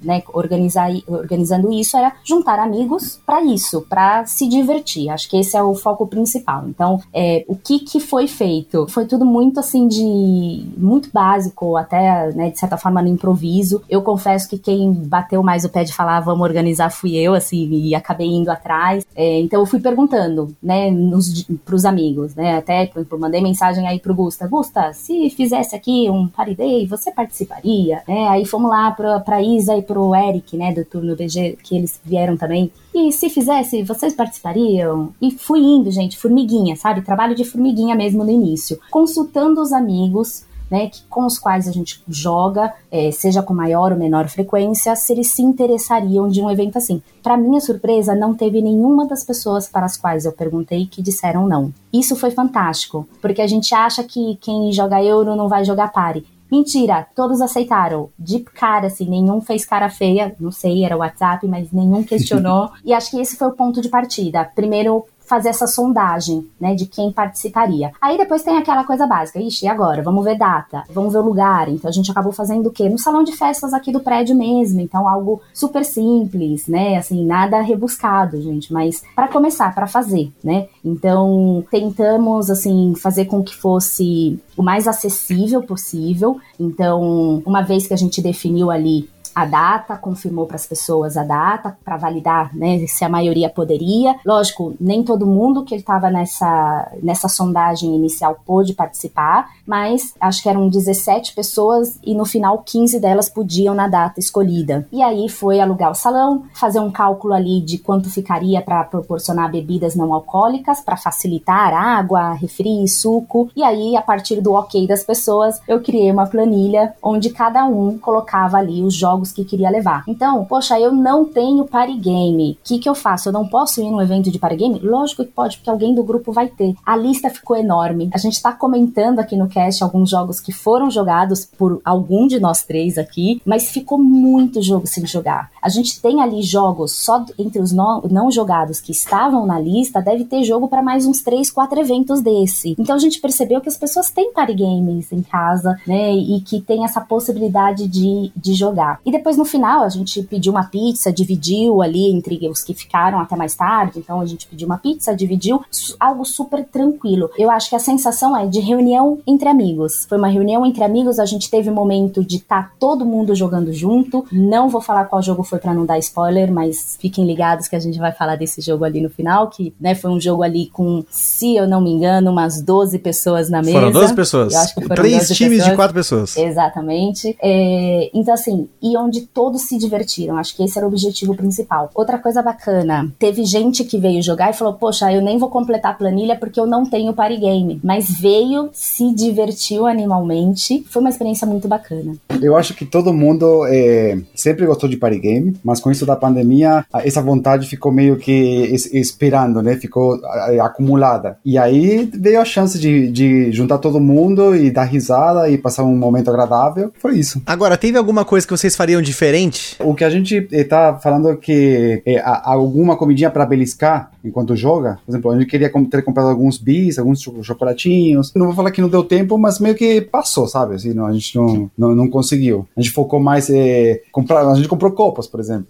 né, organizar, organizando isso, era juntar amigos para isso, para se divertir. Acho que esse é o foco principal. Então, é, o que, que foi feito? Foi tudo muito assim de muito básico, até né, de certa forma no improviso. Eu confesso que quem bateu mais o pé de falar vamos organizar fui eu, assim, e acabei indo atrás. É, então eu fui perguntando, né, nos, pros amigos, né? Até, exemplo, mandei mensagem aí pro Gusta. Gusta, se fizesse aqui um party day, você participaria? Né? Aí fomos lá pra Isa e pro Eric, né, do turno BG, que eles vieram também. E se fizesse, vocês participariam? E fui indo, gente, formiguinha, sabe? Trabalho de formiguinha mesmo no início. Consultando os amigos, né, que, com os quais a gente joga, é, seja com maior ou menor frequência, se eles se interessariam de um evento assim. Para minha surpresa, não teve nenhuma das pessoas para as quais eu perguntei que disseram não. Isso foi fantástico, porque a gente acha que quem joga euro não vai jogar pare. Mentira, todos aceitaram. De cara, assim, nenhum fez cara feia. Não sei, era o WhatsApp, mas nenhum questionou. e acho que esse foi o ponto de partida. Primeiro, fazer essa sondagem, né, de quem participaria. Aí depois tem aquela coisa básica, ixi, e agora? Vamos ver data, vamos ver o lugar. Então a gente acabou fazendo o quê? No salão de festas aqui do prédio mesmo, então algo super simples, né, assim, nada rebuscado, gente, mas para começar, para fazer, né? Então tentamos assim fazer com que fosse o mais acessível possível. Então, uma vez que a gente definiu ali a data, confirmou para as pessoas a data para validar, né, se a maioria poderia. Lógico, nem todo mundo que estava nessa nessa sondagem inicial pôde participar, mas acho que eram 17 pessoas e no final 15 delas podiam na data escolhida. E aí foi alugar o salão, fazer um cálculo ali de quanto ficaria para proporcionar bebidas não alcoólicas para facilitar água, refri, suco. E aí a partir do OK das pessoas, eu criei uma planilha onde cada um colocava ali os jogos jogos que queria levar. Então, poxa, eu não tenho party game. O que, que eu faço? Eu não posso ir num evento de party game? Lógico que pode, porque alguém do grupo vai ter. A lista ficou enorme. A gente tá comentando aqui no cast alguns jogos que foram jogados por algum de nós três aqui, mas ficou muito jogo sem jogar. A gente tem ali jogos só entre os não, não jogados que estavam na lista, deve ter jogo para mais uns três, quatro eventos desse. Então a gente percebeu que as pessoas têm party games em casa, né? E que tem essa possibilidade de, de jogar. E depois no final a gente pediu uma pizza, dividiu ali entre os que ficaram até mais tarde. Então a gente pediu uma pizza, dividiu, algo super tranquilo. Eu acho que a sensação é de reunião entre amigos. Foi uma reunião entre amigos, a gente teve um momento de estar tá todo mundo jogando junto. Não vou falar qual jogo foi para não dar spoiler, mas fiquem ligados que a gente vai falar desse jogo ali no final, que né, foi um jogo ali com, se eu não me engano, umas 12 pessoas na mesa. Foram 12 pessoas. Eu acho que foram Três 12 times pessoas. de quatro pessoas. Exatamente. É, então, assim, e onde todos se divertiram. Acho que esse era o objetivo principal. Outra coisa bacana, teve gente que veio jogar e falou: Poxa, eu nem vou completar a planilha porque eu não tenho party game. Mas veio, se divertiu animalmente. Foi uma experiência muito bacana. Eu acho que todo mundo é, sempre gostou de party game, mas com isso da pandemia, essa vontade ficou meio que esperando, né? Ficou acumulada. E aí veio a chance de, de juntar todo mundo e dar risada e passar um momento agradável. Foi isso. Agora, teve alguma coisa que vocês fariam diferente? O que a gente está falando é que é, alguma comidinha para beliscar enquanto joga. Por exemplo, a gente queria ter comprado alguns bis, alguns chocolatinhos. Não vou falar que não deu tempo, mas meio que passou, sabe? Assim, não, a gente não, não, não conseguiu. A gente focou mais é, comprar. A gente comprou copos, por exemplo.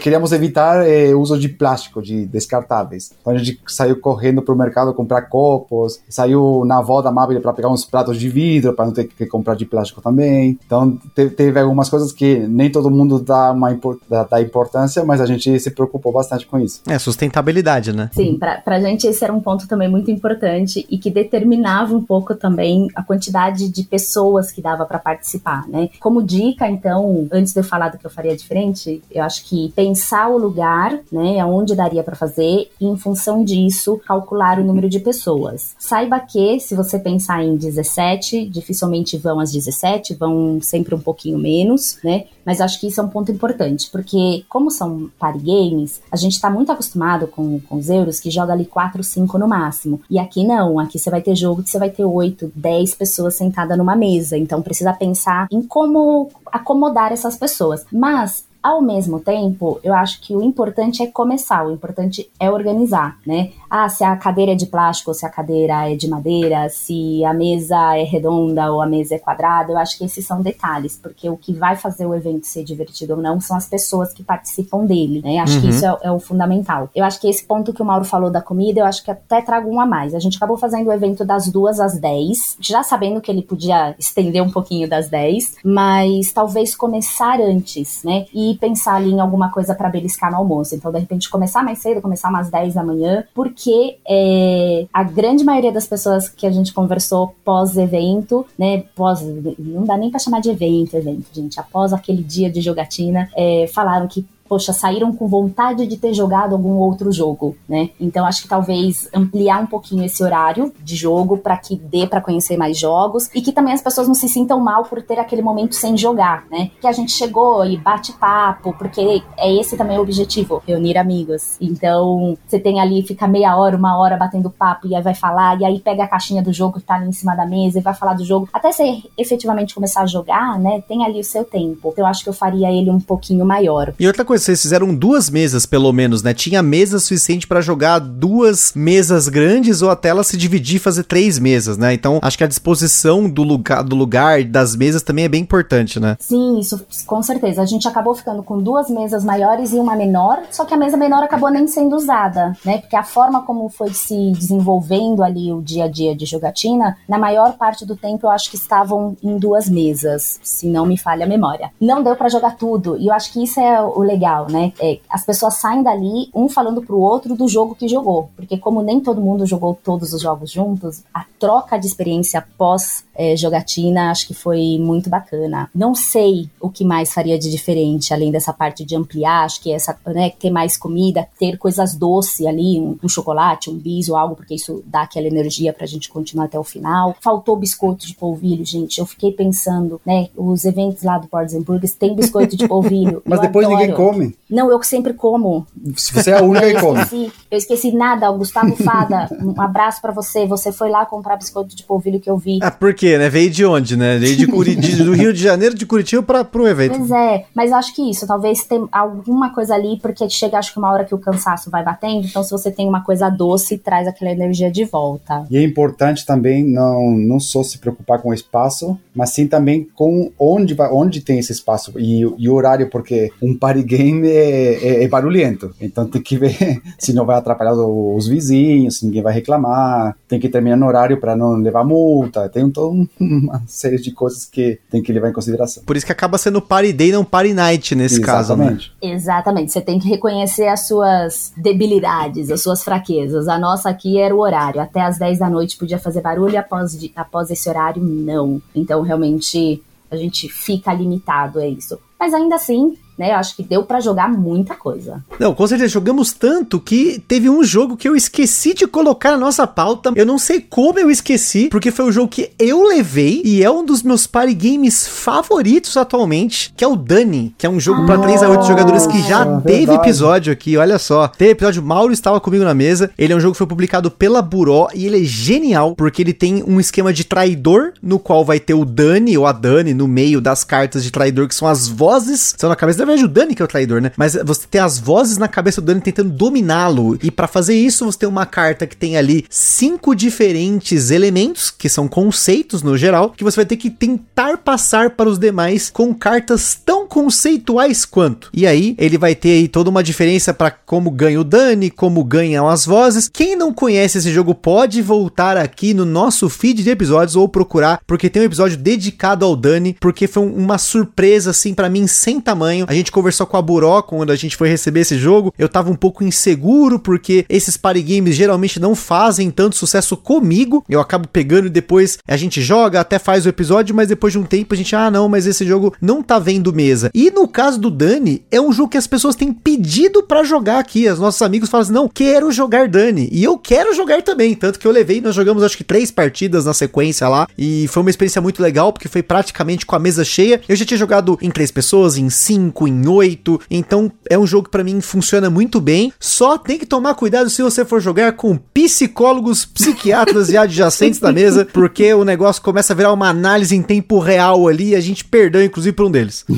queríamos evitar é, uso de plástico, de descartáveis. Então a gente saiu correndo para o mercado comprar copos, saiu na avó da Mabel para pegar uns pratos de vidro para não ter que comprar de plástico também. Então teve algumas coisas que nem todo mundo dá uma dá, dá importância, mas a gente se preocupou bastante com isso. É sustentabilidade, né? Sim, pra, pra gente esse era um ponto também muito importante e que determinava um pouco também a quantidade de pessoas que dava para participar, né? Como dica, então, antes de eu falar do que eu faria diferente, eu acho que pensar o lugar, né, aonde daria para fazer e em função disso calcular o número de pessoas. Saiba que se você pensar em 17, dificilmente vão às 17, vão sempre um pouquinho menos, né? Mas acho que isso é um ponto importante, porque como são party games, a gente tá muito acostumado com, com os euros que joga ali 4, 5 no máximo. E aqui não, aqui você vai ter jogo que você vai ter 8, 10 pessoas sentadas numa mesa. Então precisa pensar em como acomodar essas pessoas. Mas ao mesmo tempo, eu acho que o importante é começar, o importante é organizar, né? Ah, se a cadeira é de plástico, se a cadeira é de madeira, se a mesa é redonda ou a mesa é quadrada, eu acho que esses são detalhes, porque o que vai fazer o evento ser divertido ou não são as pessoas que participam dele, né? Acho uhum. que isso é, é, o fundamental. Eu acho que esse ponto que o Mauro falou da comida, eu acho que até trago um a mais. A gente acabou fazendo o evento das duas às 10, já sabendo que ele podia estender um pouquinho das 10, mas talvez começar antes, né? E pensar ali em alguma coisa para beliscar no almoço. Então, de repente, começar mais cedo, começar umas 10 da manhã, porque é, a grande maioria das pessoas que a gente conversou pós-evento, né, pós, não dá nem para chamar de evento, evento, gente, após aquele dia de jogatina, é, falaram que poxa, saíram com vontade de ter jogado algum outro jogo, né? Então acho que talvez ampliar um pouquinho esse horário de jogo para que dê para conhecer mais jogos e que também as pessoas não se sintam mal por ter aquele momento sem jogar, né? Que a gente chegou e bate papo, porque é esse também o objetivo, reunir amigos. Então, você tem ali, fica meia hora, uma hora batendo papo e aí vai falar, e aí pega a caixinha do jogo que tá ali em cima da mesa e vai falar do jogo. Até você efetivamente começar a jogar, né? Tem ali o seu tempo. Então, eu acho que eu faria ele um pouquinho maior. E outra coisa vocês fizeram duas mesas, pelo menos, né? Tinha mesa suficiente para jogar duas mesas grandes ou até ela se dividir e fazer três mesas, né? Então, acho que a disposição do lugar, do lugar das mesas também é bem importante, né? Sim, isso com certeza. A gente acabou ficando com duas mesas maiores e uma menor, só que a mesa menor acabou nem sendo usada, né? Porque a forma como foi se desenvolvendo ali o dia a dia de jogatina, na maior parte do tempo eu acho que estavam em duas mesas, se não me falha a memória. Não deu para jogar tudo, e eu acho que isso é o legal legal, né? É, as pessoas saem dali, um falando pro outro do jogo que jogou. Porque como nem todo mundo jogou todos os jogos juntos, a troca de experiência pós é, jogatina acho que foi muito bacana. Não sei o que mais faria de diferente, além dessa parte de ampliar, acho que essa, né, ter mais comida, ter coisas doces ali, um, um chocolate, um bis ou algo, porque isso dá aquela energia pra gente continuar até o final. Faltou biscoito de polvilho, gente. Eu fiquei pensando, né, os eventos lá do Boards Burgers tem biscoito de polvilho. Mas depois adoro. ninguém come come? Não, eu sempre como. Você é a única que come. Esqueci, eu esqueci nada. O Gustavo Fada, um abraço para você. Você foi lá comprar biscoito de polvilho que eu vi. Ah, por quê, né? Veio de onde, né? Veio de Curitiba, do Rio de Janeiro, de Curitiba para pro evento. Pois é, mas eu acho que isso, talvez tem alguma coisa ali, porque chega acho que uma hora que o cansaço vai batendo, então se você tem uma coisa doce, traz aquela energia de volta. E é importante também não, não só se preocupar com o espaço, mas sim também com onde, vai, onde tem esse espaço e, e o horário, porque um party game é é, é, barulhento. Então tem que ver se não vai atrapalhar os vizinhos, se ninguém vai reclamar. Tem que terminar no horário para não levar multa. Tem um, uma série de coisas que tem que levar em consideração. Por isso que acaba sendo party day, não party night nesse Exatamente. caso, né? Exatamente. Você tem que reconhecer as suas debilidades, as suas fraquezas. A nossa aqui era o horário. Até às 10 da noite podia fazer barulho, após, após esse horário, não. Então, realmente, a gente fica limitado, é isso. Mas ainda assim, né? Eu acho que deu para jogar muita coisa. Não, com certeza, jogamos tanto que teve um jogo que eu esqueci de colocar na nossa pauta. Eu não sei como eu esqueci, porque foi o jogo que eu levei e é um dos meus party games favoritos atualmente, que é o Dani, que é um jogo para 3 a 8 jogadores que já Nossa, teve episódio aqui, olha só. Teve episódio, Mauro estava comigo na mesa. Ele é um jogo que foi publicado pela Buró e ele é genial, porque ele tem um esquema de traidor, no qual vai ter o Dani ou a Dani no meio das cartas de traidor, que são as vozes, são na cabeça, na verdade o Dani que é o traidor, né? Mas você tem as vozes na cabeça do Dani tentando dominá-lo. E para fazer isso, você tem uma carta que tem ali cinco diferentes elementos, que são conceitos no geral, que você vai ter que tentar passar para os demais com cartas tão conceituais quanto. E aí, ele vai ter aí toda uma diferença para como ganha o Dani, como ganham as vozes. Quem não conhece esse jogo pode voltar aqui no nosso feed de episódios ou procurar, porque tem um episódio dedicado ao Dani, porque foi um- uma surpresa assim para mim sem tamanho. A gente conversou com a Buró quando a gente foi receber esse jogo. Eu tava um pouco inseguro porque esses party games geralmente não fazem tanto sucesso comigo. Eu acabo pegando e depois a gente joga, até faz o episódio, mas depois de um tempo a gente, ah, não, mas esse jogo não tá vendo mesa. E no caso do Dani, é um jogo que as pessoas têm pedido pra jogar aqui. Os nossos amigos falam assim: "Não, quero jogar Dani". E eu quero jogar também, tanto que eu levei, nós jogamos acho que três partidas na sequência lá, e foi uma experiência muito legal porque foi praticamente com a mesa cheia. Eu já tinha jogado em três pessoas, em cinco, em oito, então é um jogo que pra mim funciona muito bem. Só tem que tomar cuidado se você for jogar com psicólogos, psiquiatras e adjacentes da mesa, porque o negócio começa a virar uma análise em tempo real ali e a gente perdeu inclusive por um deles.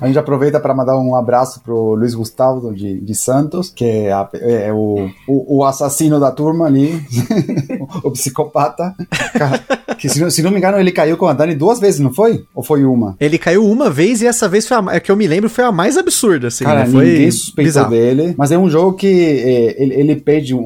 A gente aproveita para mandar um abraço pro Luiz Gustavo de, de Santos, que é, a- é o, o, o assassino da turma ali, o, o psicopata. Que se, não- se não me engano, ele caiu com a Dani duas vezes, não foi? Ou foi uma? Ele caiu uma vez e essa vez foi a, é que eu me lembro foi a mais absurda, assim, Cara, né? Foi ninguém suspeitou bizarro. dele. Mas é um jogo que é, ele, ele pede um,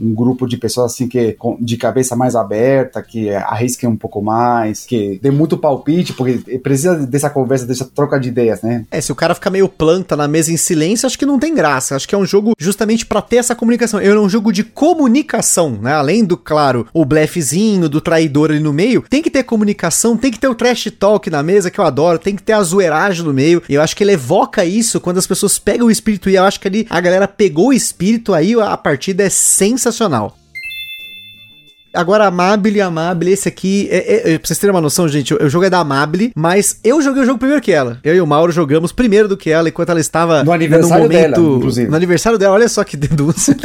um grupo de pessoas assim que com- de cabeça mais aberta, que arrisquem um pouco mais, que dê muito palpite, porque precisa dessa conversa, dessa troca de ideias, né? É, se o cara ficar meio planta na mesa em silêncio, acho que não tem graça. Acho que é um jogo justamente pra ter essa comunicação. É um jogo de comunicação, né? Além do, claro, o blefzinho, do traidor ali no meio, tem que ter comunicação, tem que ter o trash talk na mesa, que eu adoro, tem que ter a zoeiragem no meio. E eu acho que ele evoca isso quando as pessoas pegam o espírito, e eu acho que ali a galera pegou o espírito, aí a partida é sensacional. Agora, Amabile, Amabile, esse aqui, é, é, é, pra vocês terem uma noção, gente, o, o jogo é da Amabile, mas eu joguei o jogo primeiro que ela. Eu e o Mauro jogamos primeiro do que ela, enquanto ela estava No aniversário dela, inclusive. No aniversário dela, olha só que denúncia.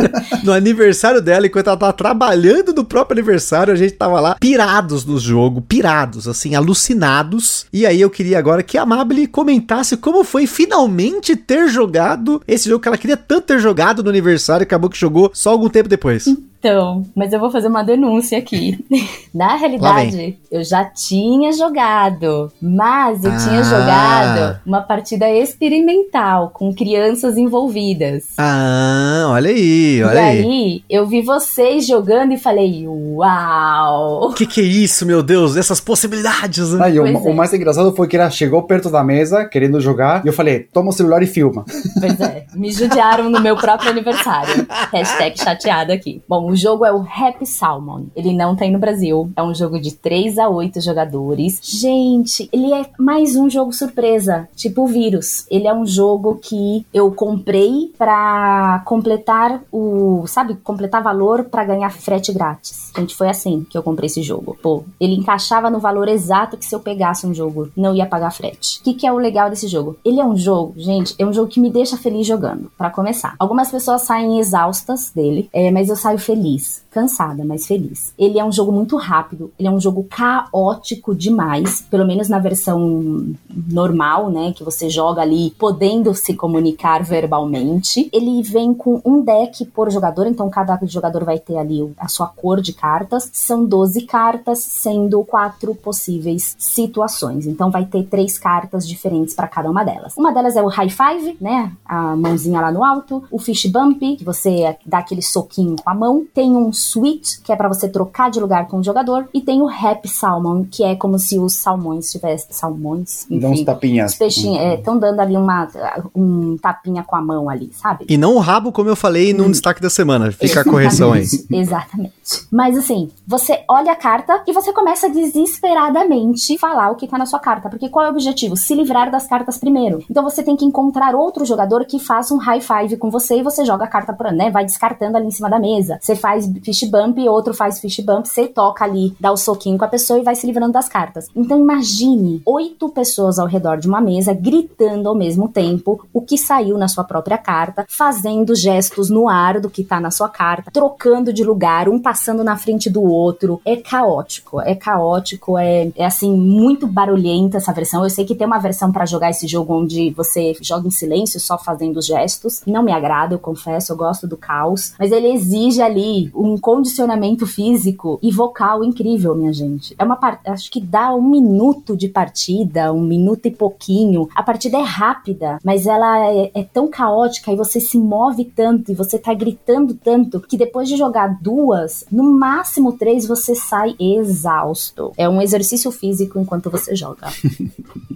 no aniversário dela, enquanto ela tava trabalhando no próprio aniversário, a gente tava lá pirados no jogo, pirados, assim, alucinados. E aí eu queria agora que a Amabile comentasse como foi finalmente ter jogado esse jogo que ela queria tanto ter jogado no aniversário e acabou que jogou só algum tempo depois. Então, mas eu vou fazer uma denúncia aqui. Na realidade, eu já tinha jogado, mas eu tinha Ah. jogado uma partida experimental com crianças envolvidas. Ah, olha aí, e olha aí. aí, eu vi vocês jogando e falei, uau! O que, que é isso, meu Deus? Essas possibilidades, né? Aí, o, Pois o é. mais engraçado foi que ela chegou perto da mesa, querendo jogar, e eu falei, toma o celular e filma. Pois é, me judiaram no meu próprio aniversário. Hashtag chateada aqui. Bom, o jogo é o Happy Salmon. Ele não tem no Brasil. É um jogo de 3 a 8 jogadores. Gente, ele é mais um jogo surpresa, tipo o vírus. Ele é um jogo que eu comprei pra completar o, sabe, completar valor pra ganhar frete grátis. Gente, foi assim que eu comprei esse jogo. Pô, ele encaixava no valor exato que se eu pegasse um jogo, não ia pagar frete. O que, que é o legal desse jogo? Ele é um jogo, gente, é um jogo que me deixa feliz jogando, Pra começar. Algumas pessoas saem exaustas dele, é, mas eu saio feliz. Cansada, mas feliz. Ele é um jogo muito rápido, ele é um jogo caótico demais, pelo menos na versão normal, né? Que você joga ali podendo se comunicar verbalmente. Ele vem com um deck por jogador, então cada jogador vai ter ali a sua cor de cartas. São 12 cartas, sendo quatro possíveis situações. Então vai ter três cartas diferentes para cada uma delas. Uma delas é o high five, né? A mãozinha lá no alto. O fish bump, que você dá aquele soquinho com a mão. Tem um switch, que é para você trocar de lugar com o jogador, e tem o Happy Salmon, que é como se os salmões tivessem. Salmões? Dá uns tapinhas. Os peixinhos, estão dando ali uma, um tapinha com a mão ali, sabe? E não o rabo, como eu falei num destaque da semana. Fica a correção aí. Exatamente. Mas assim, você olha a carta e você começa desesperadamente falar o que tá na sua carta. Porque qual é o objetivo? Se livrar das cartas primeiro. Então você tem que encontrar outro jogador que faça um high five com você e você joga a carta por, né? Vai descartando ali em cima da mesa. Você faz fish bump, outro faz fish bump, você toca ali, dá o soquinho com a pessoa e vai se livrando das cartas. Então imagine oito pessoas ao redor de uma mesa gritando ao mesmo tempo o que saiu na sua própria carta, fazendo gestos no ar do que tá na sua carta, trocando de lugar, um passando na frente do outro. É caótico, é caótico, é, é assim, muito barulhenta essa versão. Eu sei que tem uma versão para jogar esse jogo onde você joga em silêncio, só fazendo gestos. Não me agrada, eu confesso, eu gosto do caos. Mas ele exige ali um condicionamento físico e vocal incrível, minha gente. É uma parte, acho que dá um minuto de partida, um minuto e pouquinho. A partida é rápida, mas ela é, é tão caótica e você se move tanto e você tá gritando tanto que depois de jogar duas, no máximo três, você sai exausto. É um exercício físico enquanto você joga.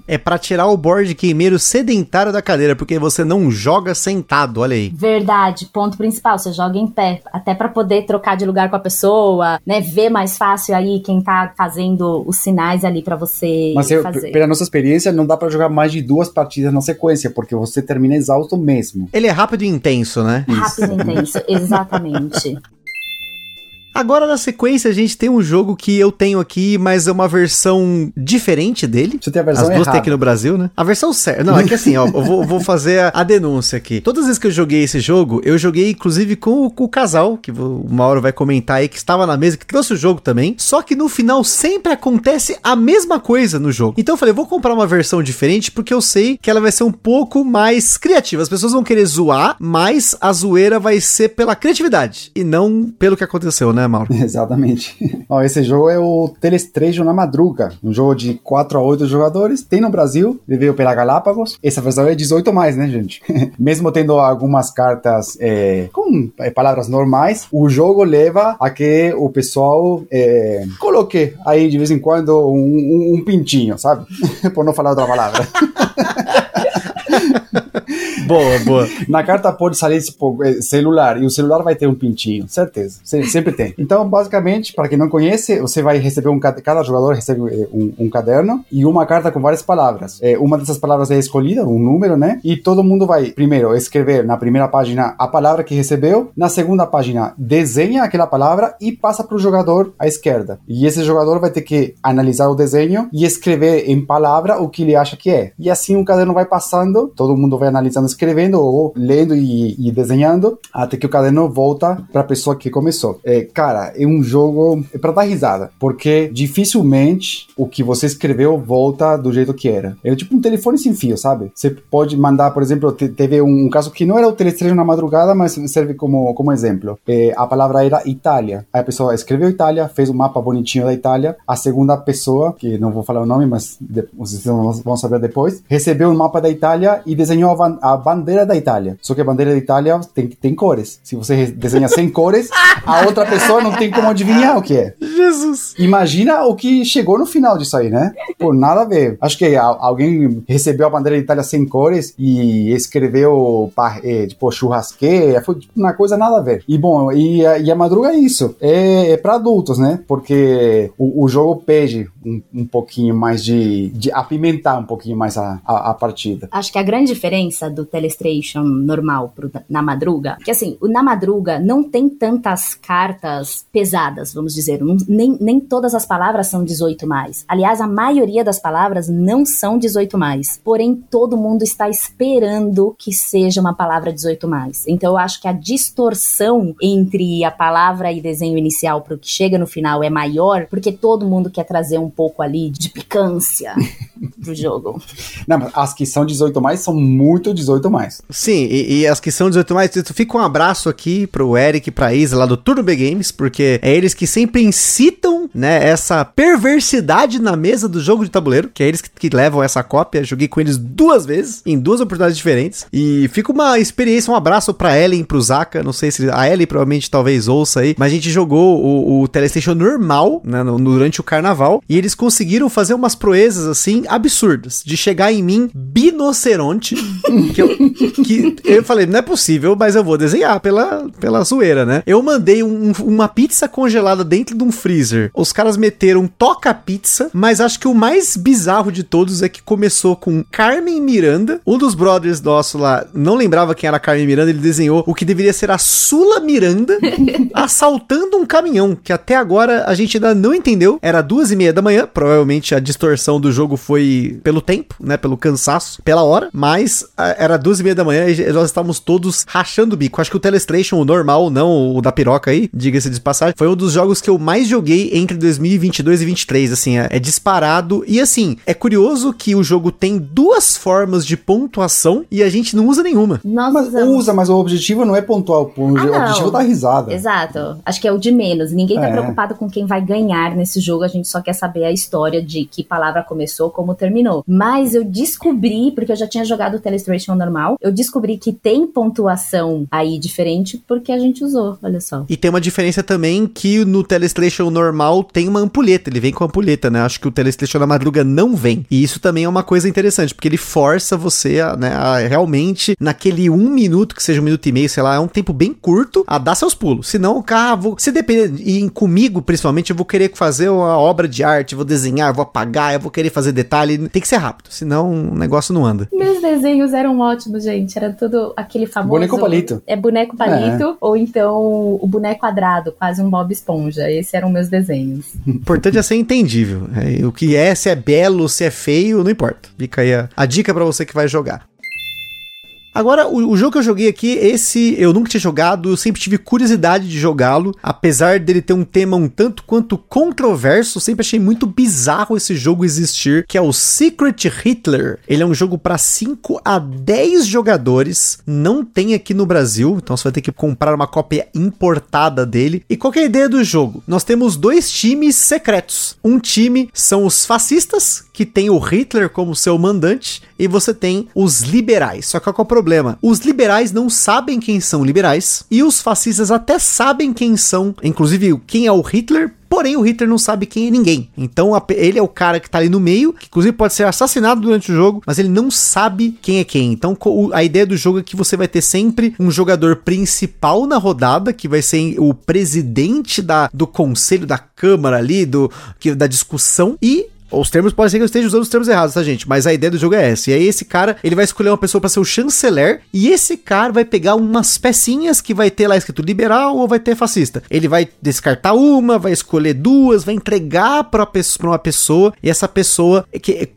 É pra tirar o board gameiro sedentário da cadeira, porque você não joga sentado, olha aí. Verdade, ponto principal, você joga em pé, até para poder trocar de lugar com a pessoa, né, ver mais fácil aí quem tá fazendo os sinais ali para você Mas eu, fazer. pela nossa experiência, não dá pra jogar mais de duas partidas na sequência, porque você termina exausto mesmo. Ele é rápido e intenso, né? Rápido e intenso, exatamente. Agora, na sequência, a gente tem um jogo que eu tenho aqui, mas é uma versão diferente dele. Você tem a versão As duas errada. tem aqui no Brasil, né? A versão certa. Não, é que assim, ó, eu vou, vou fazer a, a denúncia aqui. Todas as vezes que eu joguei esse jogo, eu joguei inclusive com, o- com o casal, que o Mauro vai comentar aí, que estava na mesa, que trouxe o jogo também. Só que no final sempre acontece a mesma coisa no jogo. Então eu falei, vou comprar uma versão diferente, porque eu sei que ela vai ser um pouco mais criativa. As pessoas vão querer zoar, mas a zoeira vai ser pela criatividade e não pelo que aconteceu, né, Mauro? Exatamente. Ó, esse jogo é o Telestrejo na Madruga, um jogo de 4 a 8 jogadores. Tem no Brasil, ele veio pela Galápagos. Essa versão é 18 mais, né, gente? Mesmo tendo algumas cartas é, com é, palavras normais, o jogo leva a que o pessoal é, coloque aí de vez em quando um, um- um pintinho, sabe? Por não falar outra palavra. Boa, boa. Na carta pode sair eh, celular e o celular vai ter um pintinho, certeza. Se- Sempre tem. Então, basicamente, para quem não conhece, você vai receber um cada jogador recebe eh, um, um caderno e uma carta com várias palavras. Eh, uma dessas palavras é escolhida, um número, né? E todo mundo vai primeiro escrever na primeira página a palavra que recebeu, na segunda página desenha aquela palavra e passa para o jogador à esquerda. E esse jogador vai ter que analisar o desenho e escrever em palavra o que ele acha que é. E assim o caderno vai passando, todo mundo vai analisando, escrevendo ou lendo e, e desenhando, até que o caderno volta para a pessoa que começou. É, cara, é um jogo é para dar risada, porque dificilmente o que você escreveu volta do jeito que era. É tipo um telefone sem fio, sabe? Você pode mandar, por exemplo, te- teve um, um caso que não era o telestrejo na madrugada, mas serve como, como exemplo. É, a palavra era Itália. Aí a pessoa escreveu Itália, fez um mapa bonitinho da Itália. A segunda pessoa, que não vou falar o nome, mas vocês vão saber depois, recebeu um mapa da Itália e desenhou a, a bandeira da Itália. Só que a bandeira da Itália tem, tem cores. Se você desenha sem cores, a outra pessoa não tem como adivinhar o que é. Jesus. Imagina o que chegou no final disso aí, né? Pô, nada a ver. Acho que a- alguém recebeu a bandeira da Itália sem cores e escreveu, é, tipo, churrasqueira. Foi tipo, uma coisa nada a ver. E bom, e a, e a madruga é isso. É, é para adultos, né? Porque o, o jogo pede um, um pouquinho mais de, de apimentar um pouquinho mais a, a, a partida. Acho que a grande diferença do Telestration normal pro na madruga, que assim, o na madruga não tem tantas cartas pesadas, vamos dizer, não- nem, nem todas as palavras são 18 mais. Aliás, a maioria das palavras não são 18 mais. Porém, todo mundo está esperando que seja uma palavra 18 mais. Então, eu acho que a distorção entre a palavra e desenho inicial pro que chega no final é maior, porque todo mundo quer trazer um pouco ali de picância pro jogo. Não, mas as que são 18 mais são muito 18 mais. Sim, e, e as que são 18 mais, fica um abraço aqui pro Eric e pra Isa lá do Turno B Games, porque é eles que sempre incitam né, essa perversidade na mesa do jogo de tabuleiro, que é eles que, que levam essa cópia. Joguei com eles duas vezes, em duas oportunidades diferentes. E fica uma experiência, um abraço pra Ellen pro Zaka. Não sei se a Ellen provavelmente talvez ouça aí, mas a gente jogou o, o Telestation normal, né, no, durante o carnaval, e eles conseguiram fazer umas proezas assim absurdas, de chegar em mim binoceronte, que eu, que eu falei, não é possível, mas eu vou desenhar pela, pela zoeira, né? Eu mandei um, uma pizza congelada dentro de um freezer. Os caras meteram toca pizza, mas acho que o mais bizarro de todos é que começou com Carmen Miranda. Um dos brothers nosso lá não lembrava quem era Carmen Miranda, ele desenhou o que deveria ser a Sula Miranda assaltando um caminhão, que até agora a gente ainda não entendeu. Era duas e meia da manhã, provavelmente a distorção do jogo foi pelo tempo, né? Pelo cansaço, pela hora, mas a, era duas e meia da manhã e nós estávamos todos rachando o bico. Acho que o Telestration, o normal, não o da piroca aí, diga-se de passagem, foi um dos jogos que eu mais joguei entre 2022 e 2023, assim, é, é disparado. E assim, é curioso que o jogo tem duas formas de pontuação e a gente não usa nenhuma. Nós Mas usamos. usa, mas o objetivo não é pontuar, o o Ah, não. objetivo é dar risada. Exato. Acho que é o de menos. Ninguém tá É. preocupado com quem vai ganhar nesse jogo. A gente só quer saber a história de que palavra começou, como terminou. Mas eu descobri, porque eu já tinha jogado o Telestration normal, eu descobri que tem pontuação aí diferente porque a gente usou. Olha só. E tem uma diferença também que no Telestration normal tem uma ampulheta, ele vem com ampulheta, né? Acho que o Telestration da Madruga não vem. E isso também é uma coisa interessante, porque ele força você a, né, a realmente, naquele um minuto, que seja um minuto e meio, sei lá, é um tempo bem curto, a dar seus pulos. Senão, cara, vou, se depender, e comigo principalmente, eu vou querer fazer uma obra de arte, vou desenhar, vou apagar, eu vou querer fazer detalhe, tem que ser rápido, senão o negócio não anda. Meus desenhos eram ótimos, gente. Era tudo aquele famoso. Boneco palito. É boneco palito, ou então o boneco quadrado, quase um Bob Esponja. Esses eram meus desenhos. O importante é ser entendível. É, o que é, se é belo, se é feio, não importa. Fica aí a, a dica pra você que vai jogar. Agora, o, o jogo que eu joguei aqui, esse eu nunca tinha jogado, eu sempre tive curiosidade de jogá-lo, apesar dele ter um tema um tanto quanto controverso, sempre achei muito bizarro esse jogo existir, que é o Secret Hitler. Ele é um jogo para 5 a 10 jogadores, não tem aqui no Brasil, então você vai ter que comprar uma cópia importada dele. E qual é a ideia do jogo? Nós temos dois times secretos. Um time são os fascistas, que tem o Hitler como seu mandante, e você tem os liberais. Só que qual é o problema? Os liberais não sabem quem são liberais, e os fascistas até sabem quem são, inclusive quem é o Hitler, Porém, o Hitler não sabe quem é ninguém. Então, ele é o cara que tá ali no meio, que inclusive pode ser assassinado durante o jogo, mas ele não sabe quem é quem. Então, a ideia do jogo é que você vai ter sempre um jogador principal na rodada, que vai ser o presidente da, do conselho da Câmara ali, do, que, da discussão, e os termos podem ser que eu esteja usando os termos errados, tá, gente? Mas a ideia do jogo é essa. E aí, esse cara, ele vai escolher uma pessoa pra ser o chanceler. E esse cara vai pegar umas pecinhas que vai ter lá escrito liberal ou vai ter fascista. Ele vai descartar uma, vai escolher duas, vai entregar pra, pessoa, pra uma pessoa. E essa pessoa.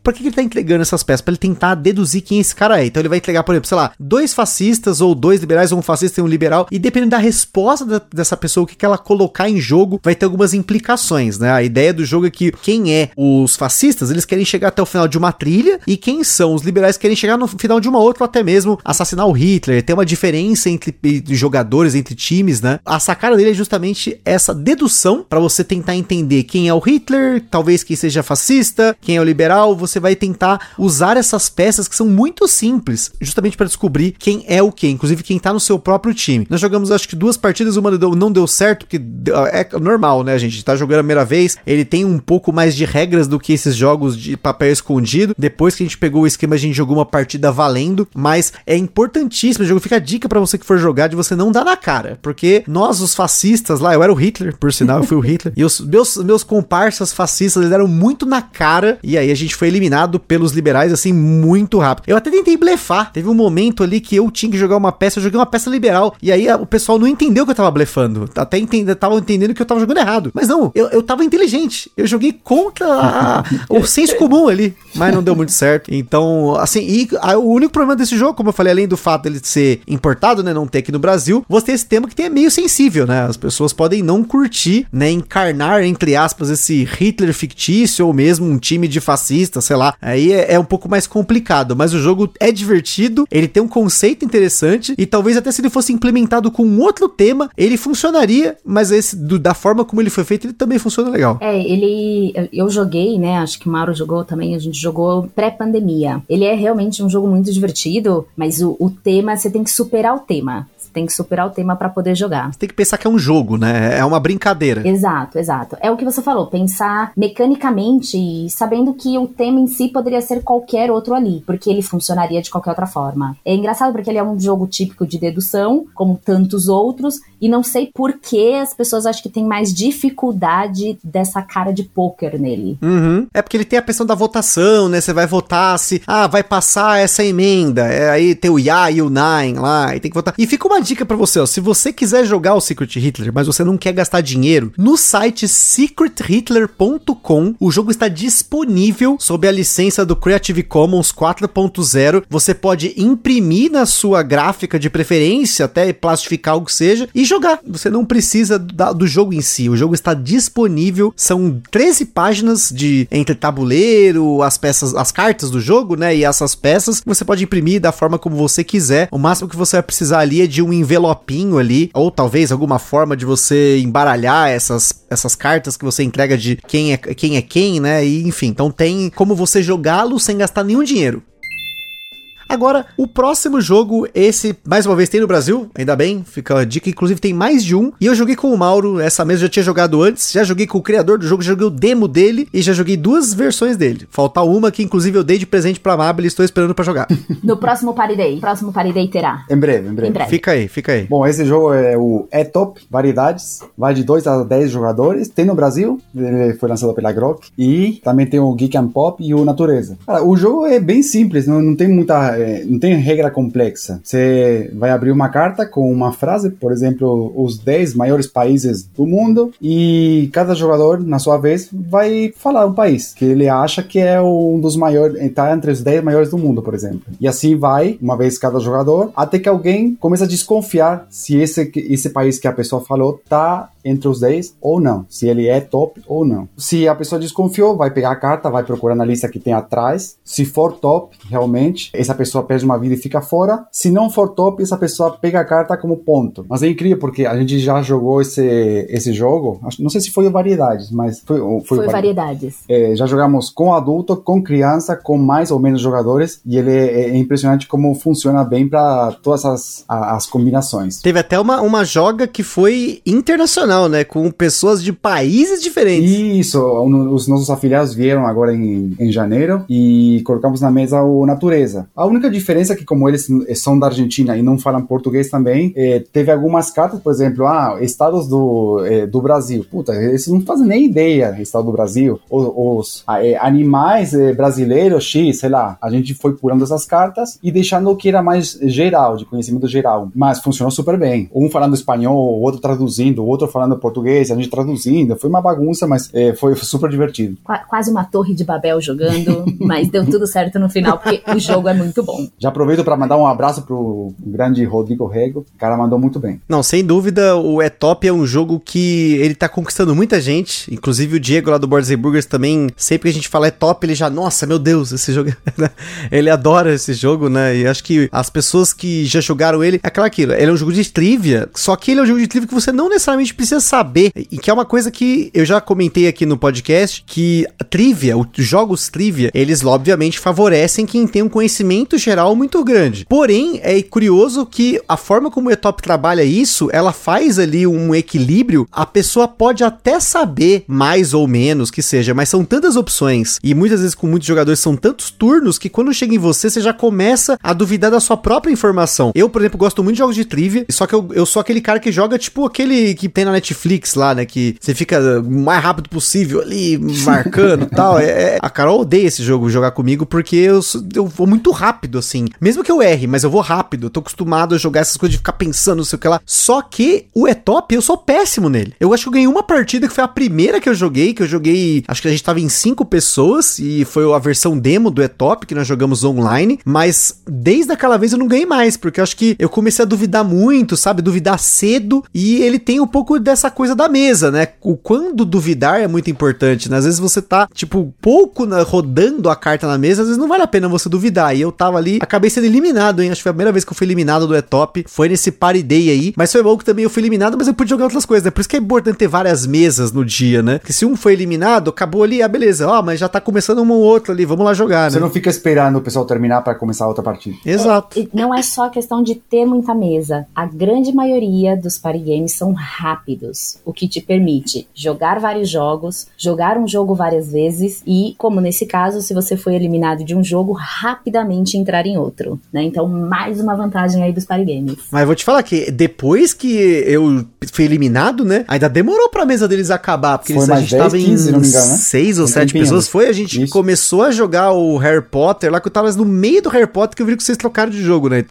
Por que que ele tá entregando essas peças? Pra ele tentar deduzir quem esse cara é. Então ele vai entregar, por exemplo, sei lá, dois fascistas ou dois liberais, ou um fascista e um liberal. E dependendo da resposta da- dessa pessoa, o que, que ela colocar em jogo, vai ter algumas implicações, né? A ideia do jogo é que quem é os fascistas, eles querem chegar até o final de uma trilha, e quem são os liberais querem chegar no final de uma outra, ou até mesmo assassinar o Hitler. Tem uma diferença entre jogadores, entre times, né? A sacada dele é justamente essa dedução para você tentar entender quem é o Hitler, talvez quem seja fascista, quem é o liberal. Você vai tentar usar essas peças que são muito simples, justamente para descobrir quem é o que, inclusive quem tá no seu próprio time. Nós jogamos acho que duas partidas, uma não deu certo, porque é normal, né, gente? Tá jogando a primeira vez, ele tem um pouco mais de regras do que esses jogos de papel escondido. Depois que a gente pegou o esquema, a gente jogou uma partida valendo, mas é importantíssimo, o jogo. Fica a dica para você que for jogar de você não dar na cara, porque nós os fascistas lá, eu era o Hitler, por sinal, eu fui o Hitler, e os meus, meus comparsas fascistas, eles deram muito na cara, e aí a gente foi eliminado pelos liberais, assim, muito rápido. Eu até tentei blefar, teve um momento ali que eu tinha que jogar uma peça, eu joguei uma peça liberal, e aí o pessoal não entendeu que eu tava blefando, até entende, tava entendendo que eu tava jogando errado. Mas não, eu, eu tava inteligente, eu joguei contra a, o senso comum ali, mas não deu muito certo. Então, assim, e o único problema desse jogo, como eu falei, além do fato dele ser importado, né, não ter aqui no Brasil, você tem esse tema que tem, é meio sensível, né? As pessoas podem não curtir, né, encarnar, entre aspas, esse Hitler fictício ou mesmo um time de fascistas, sei lá. Aí é, é um pouco mais complicado, mas o jogo é divertido, ele tem um conceito interessante e talvez até se ele fosse implementado com um outro tema, ele funcionaria, mas esse do, da forma como ele foi feito, ele também funciona legal. É, ele. Eu joguei, né? Acho que o Mauro jogou também, a gente jogou pré-pandemia. Ele é realmente um jogo muito divertido, mas o, o tema, você tem que superar o tema tem que superar o tema para poder jogar. Você tem que pensar que é um jogo, né? É uma brincadeira. Exato, exato. É o que você falou, pensar mecanicamente e sabendo que o tema em si poderia ser qualquer outro ali, porque ele funcionaria de qualquer outra forma. É engraçado porque ele é um jogo típico de dedução, como tantos outros, e não sei por que as pessoas acham que tem mais dificuldade dessa cara de poker nele. Uhum. É porque ele tem a questão da votação, né? Você vai votar se, ah, vai passar essa emenda. É, aí tem o Ya e o Nine lá, e tem que votar. E fica uma dica para você, ó. Se você quiser jogar o Secret Hitler, mas você não quer gastar dinheiro, no site secrethitler.com o jogo está disponível sob a licença do Creative Commons 4.0. Você pode imprimir na sua gráfica de preferência, até plastificar o que seja, e jogar. Você não precisa do jogo em si. O jogo está disponível. São 13 páginas de entre tabuleiro, as peças, as cartas do jogo, né? E essas peças você pode imprimir da forma como você quiser. O máximo que você vai precisar ali é de um envelopinho ali, ou talvez alguma forma de você embaralhar essas, essas cartas que você entrega de quem é quem, é quem né? E enfim, então tem como você jogá-lo sem gastar nenhum dinheiro. Agora, o próximo jogo, esse, mais uma vez, tem no Brasil, ainda bem, fica a dica, inclusive tem mais de um. E eu joguei com o Mauro, essa mesa eu já tinha jogado antes, já joguei com o criador do jogo, já joguei o demo dele e já joguei duas versões dele. Falta uma que, inclusive, eu dei de presente pra Mabel e estou esperando para jogar. No próximo Party Day. Próximo Party Day terá. Em breve, em breve, em breve. Fica aí, fica aí. Bom, esse jogo é o E-Top Variedades, vai de 2 a 10 jogadores. Tem no Brasil, ele foi lançado pela Grok. E também tem o Geek and Pop e o Natureza. Cara, o jogo é bem simples, não, não tem muita. É, não tem regra complexa. Você vai abrir uma carta com uma frase, por exemplo, os 10 maiores países do mundo, e cada jogador, na sua vez, vai falar um país que ele acha que é um dos maiores, está entre os 10 maiores do mundo, por exemplo. E assim vai, uma vez cada jogador, até que alguém começa a desconfiar se esse, esse país que a pessoa falou tá entre os 10 ou não, se ele é top ou não. Se a pessoa desconfiou, vai pegar a carta, vai procurar na lista que tem atrás. Se for top, realmente, essa pessoa perde uma vida e fica fora. Se não for top, essa pessoa pega a carta como ponto. Mas é incrível porque a gente já jogou esse, esse jogo, não sei se foi variedades, mas foi. Foi, foi variedades. É, já jogamos com adulto, com criança, com mais ou menos jogadores e ele é, é impressionante como funciona bem para todas as, as combinações. Teve até uma, uma joga que foi internacional internacional, né? Com pessoas de países diferentes. Isso, os nossos afiliados vieram agora em, em janeiro e colocamos na mesa o Natureza. A única diferença é que, como eles são da Argentina e não falam português também, é, teve algumas cartas, por exemplo, ah, estados do, é, do Brasil. Puta, eles não fazem nem ideia, estado do Brasil. Os, os animais brasileiros, X, sei lá. A gente foi pulando essas cartas e deixando o que era mais geral, de conhecimento geral. Mas funcionou super bem. Um falando espanhol, o outro traduzindo, o outro falando português, a gente traduzindo. Foi uma bagunça, mas foi super divertido. Qu quase uma torre de Babel jogando, mas deu tudo certo no final, porque o jogo é muito bom. Já aproveito para mandar um abraço pro grande Rodrigo Rego. O cara mandou muito bem. Não, sem dúvida, o E-Top é um jogo que ele tá conquistando muita gente. Inclusive o Diego lá do Boards Burgers também, sempre que a gente fala E-Top, ele já, nossa, meu Deus, esse jogo. ele adora esse jogo, né? E acho que as pessoas que já jogaram ele, é aquela aquilo, ele é um jogo de trivia, só que ele é um jogo de trivia que você não necessariamente precisa precisa saber, e que é uma coisa que eu já comentei aqui no podcast, que trivia, os jogos trivia, eles obviamente favorecem quem tem um conhecimento geral muito grande. Porém, é curioso que a forma como o Etop trabalha isso, ela faz ali um equilíbrio, a pessoa pode até saber mais ou menos que seja, mas são tantas opções, e muitas vezes com muitos jogadores são tantos turnos que quando chega em você, você já começa a duvidar da sua própria informação. Eu, por exemplo, gosto muito de jogos de trivia, só que eu, eu sou aquele cara que joga tipo aquele que tem na Netflix lá, né? Que você fica o mais rápido possível ali, marcando e tal. É, é, a Carol odeia esse jogo, jogar comigo, porque eu, eu vou muito rápido rápido, assim. Mesmo que eu erre, mas eu vou rápido. Eu tô acostumado a jogar essas coisas de ficar pensando, não sei o que lá. Só que o E-Top, eu sou péssimo nele. Eu acho que eu ganhei uma partida que foi a primeira que eu joguei, que eu joguei. Acho que a gente tava em cinco pessoas e foi a versão demo do E-Top que nós jogamos online. Mas desde aquela vez eu não ganhei mais, porque eu acho que eu comecei a duvidar muito, sabe? Duvidar cedo. E ele tem um pouco dessa coisa da mesa, né? O quando duvidar é muito importante, né? Às vezes você tá, tipo, pouco na, rodando a carta na mesa, às vezes não vale a pena você duvidar. E eu tava ali, acabei sendo eliminado, hein? Acho que foi a primeira vez que eu fui eliminado do E-Top. Foi nesse Party Day aí. Mas foi bom que também eu fui eliminado, mas eu pude jogar outras coisas, né? Por isso que é importante ter várias mesas no dia, né? Porque se um foi eliminado, acabou ali, ah, beleza. Ó, mas já tá começando um ou outro ali, vamos lá jogar, Você né? não fica esperando o pessoal terminar para começar outra partida. Exato. E não é só questão de ter muita mesa. A grande maioria dos party games são rápidos, o que te permite jogar vários jogos, jogar um jogo várias vezes e, como nesse caso, se você foi eliminado de um jogo, rapidamente entrar em outro, né? Então, mais uma vantagem aí dos party games. Mas vou te falar que depois que eu fui eliminado, né? Ainda demorou pra mesa deles acabar. Porque eles, a gente 10, tava 15, se em engano, né? seis ou Um sete tempinho. pessoas. Foi, a gente Isso. começou a jogar o Harry Potter lá, que eu tava no meio do Harry Potter, que eu vi que vocês trocaram de jogo, né?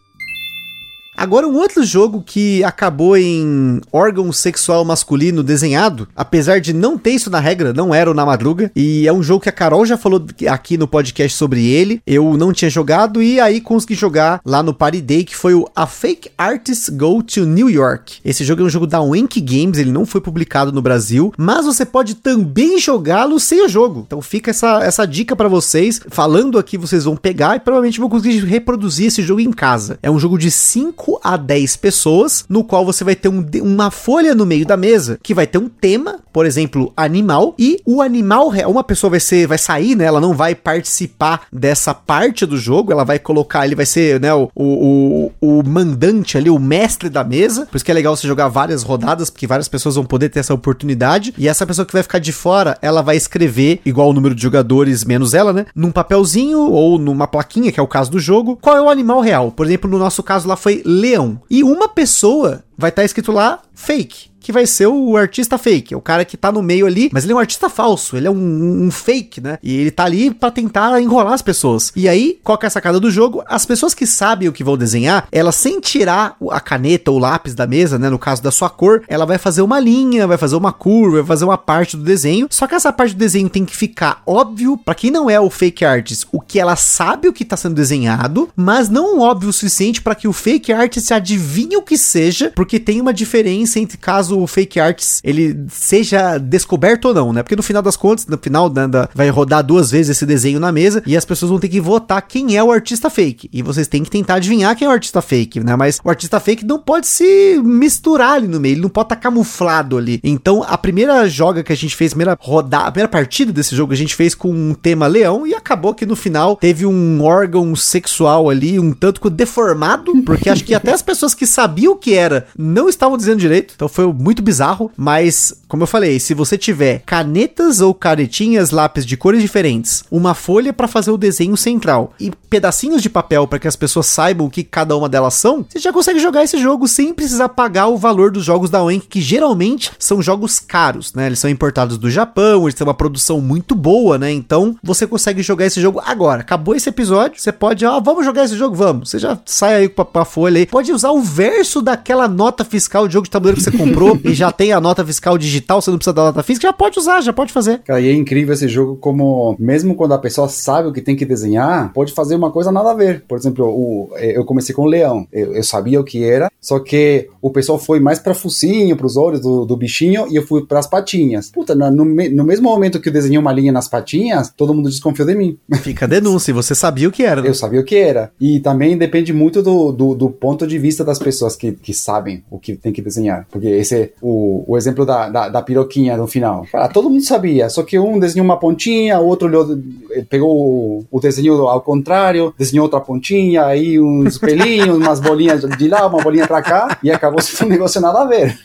Agora, um outro jogo que acabou em órgão sexual masculino desenhado, apesar de não ter isso na regra, não era o Na Madruga, e é um jogo que a Carol já falou aqui no podcast sobre ele, eu não tinha jogado, e aí consegui jogar lá no Party Day, que foi o A Fake Artist Go to New York. Esse jogo é um jogo da Wank Games, ele não foi publicado no Brasil, mas você pode também jogá-lo sem o jogo. Então fica essa, essa dica pra vocês, falando aqui vocês vão pegar e provavelmente vão conseguir reproduzir esse jogo em casa. É um jogo de 5 a 10 pessoas, no qual você vai ter um uma folha no meio da mesa que vai ter um tema, por exemplo, animal, e o animal real, uma pessoa vai ser, vai sair, né? Ela não vai participar dessa parte do jogo, ela vai colocar, ele vai ser, né, o, o, o mandante ali, o mestre da mesa. Por isso que é legal você jogar várias rodadas, porque várias pessoas vão poder ter essa oportunidade. E essa pessoa que vai ficar de fora, ela vai escrever, igual o número de jogadores menos ela, né? Num papelzinho ou numa plaquinha, que é o caso do jogo, qual é o animal real. Por exemplo, no nosso caso lá foi leão. E uma pessoa vai estar escrito lá fake. Que vai ser o artista fake, é o cara que tá no meio ali, mas ele é um artista falso, ele é um, um fake, né? E ele tá ali pra tentar enrolar as pessoas. E aí, qual que é a sacada do jogo? As pessoas que sabem o que vão desenhar, elas sem tirar a caneta ou lápis da mesa, né? No caso da sua cor, ela vai fazer uma linha, vai fazer uma curva, vai fazer uma parte do desenho. Só que essa parte do desenho tem que ficar óbvio pra quem não é o fake artist, o que ela sabe o que tá sendo desenhado, mas não óbvio o suficiente pra que o fake artist adivinhe o que seja, porque tem uma diferença entre caso o fake artist ele seja descoberto ou não, né? Porque no final das contas, no final né, da- vai rodar duas vezes esse desenho na mesa e as pessoas vão ter que votar quem é o artista fake. E vocês têm que tentar adivinhar quem é o artista fake, né? Mas o artista fake não pode se misturar ali no meio, ele não pode estar camuflado ali. Então, a primeira joga que a gente fez, a primeira rodada, a primeira partida desse jogo a gente fez com um tema leão e acabou que no final teve um órgão sexual ali, um tanto deformado, porque acho que até as pessoas que sabiam o que era não estavam dizendo direito. Então foi muito bizarro, mas como eu falei, se você tiver canetas ou canetinhas, lápis de cores diferentes, uma folha para fazer o desenho central e pedacinhos de papel para que as pessoas saibam o que cada uma delas são, você já consegue jogar esse jogo sem precisar pagar o valor dos jogos da Wank, que geralmente são jogos caros, né? Eles são importados do Japão, eles têm uma produção muito boa, né? Então você consegue jogar esse jogo agora. Acabou esse episódio, você pode, ó, vamos jogar esse jogo, vamos. Você já sai aí com a, com a folha aí. Pode usar o verso daquela nota fiscal de jogo de tabuleiro que você comprou e já tem a nota fiscal digital, você não precisa da nota física, já pode usar, já pode fazer. Cara, e é incrível esse jogo como, mesmo quando a pessoa sabe o que tem que desenhar, pode fazer uma coisa nada a ver. Por exemplo, o, eh, eu comecei com o leão. Eu, eu sabia o que era, só que o pessoal foi mais para focinho, para os olhos do, do bichinho, e eu fui para as patinhas. Puta, no, no me- no mesmo momento que eu desenhei uma linha nas patinhas, todo mundo desconfiou de mim. Fica a denúncia, você sabia o que era. né? Eu sabia o que era. E também depende muito do, do, do ponto de vista das pessoas que, que sabem o que tem que desenhar. Porque esse o, o exemplo da, da, da piroquinha no final. Cara, todo mundo sabia, só que um desenhou uma pontinha, o outro olhou, eh, pegou o, o desenho ao contrário, desenhou outra pontinha, aí uns pelinhos, umas bolinhas de lá, uma bolinha pra cá, e acabou sendo um negócio nada a ver.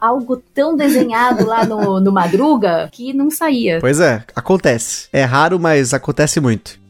Algo tão desenhado lá no, no Madruga que não saía. Pois é, acontece. É raro, mas acontece muito.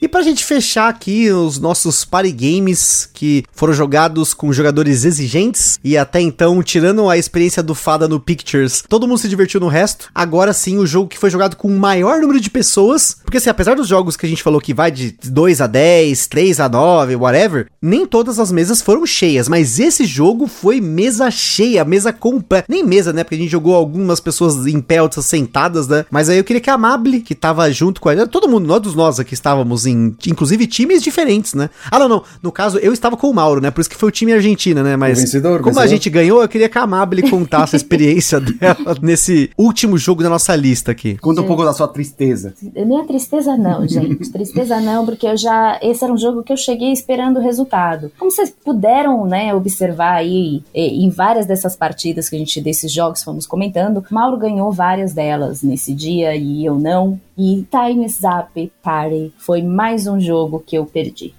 E pra gente fechar aqui os nossos party games que foram jogados com jogadores exigentes e até então, tirando a experiência do Fada no Pictures, todo mundo se divertiu no resto. Agora sim, o jogo que foi jogado com o maior número de pessoas, porque assim, apesar dos jogos que a gente falou que vai de 2 a 10, 3 a 9, whatever, nem todas as mesas foram cheias, mas esse jogo foi mesa cheia, mesa completa. Nem mesa, né? Porque a gente jogou algumas pessoas em pé, outras sentadas, né? Mas aí eu queria que a Amable, que tava junto com a todo mundo, todos nós aqui estávamos em, inclusive, times diferentes, né? Ah, não, não. No caso, eu estava com o Mauro, né? Por isso que foi o time Argentina, né? Mas vencedor, como vencedor. a gente ganhou, eu queria que a Amable contasse a experiência dela nesse último jogo da nossa lista aqui. Conta um pouco da sua tristeza. Minha tristeza não, gente. tristeza não, porque eu já. Esse era um jogo que eu cheguei esperando o resultado. Como vocês puderam, né, observar aí em várias dessas partidas que a gente, desses jogos fomos comentando, Mauro ganhou várias delas nesse dia e eu não. E Time Zap Party foi mais um jogo que eu perdi.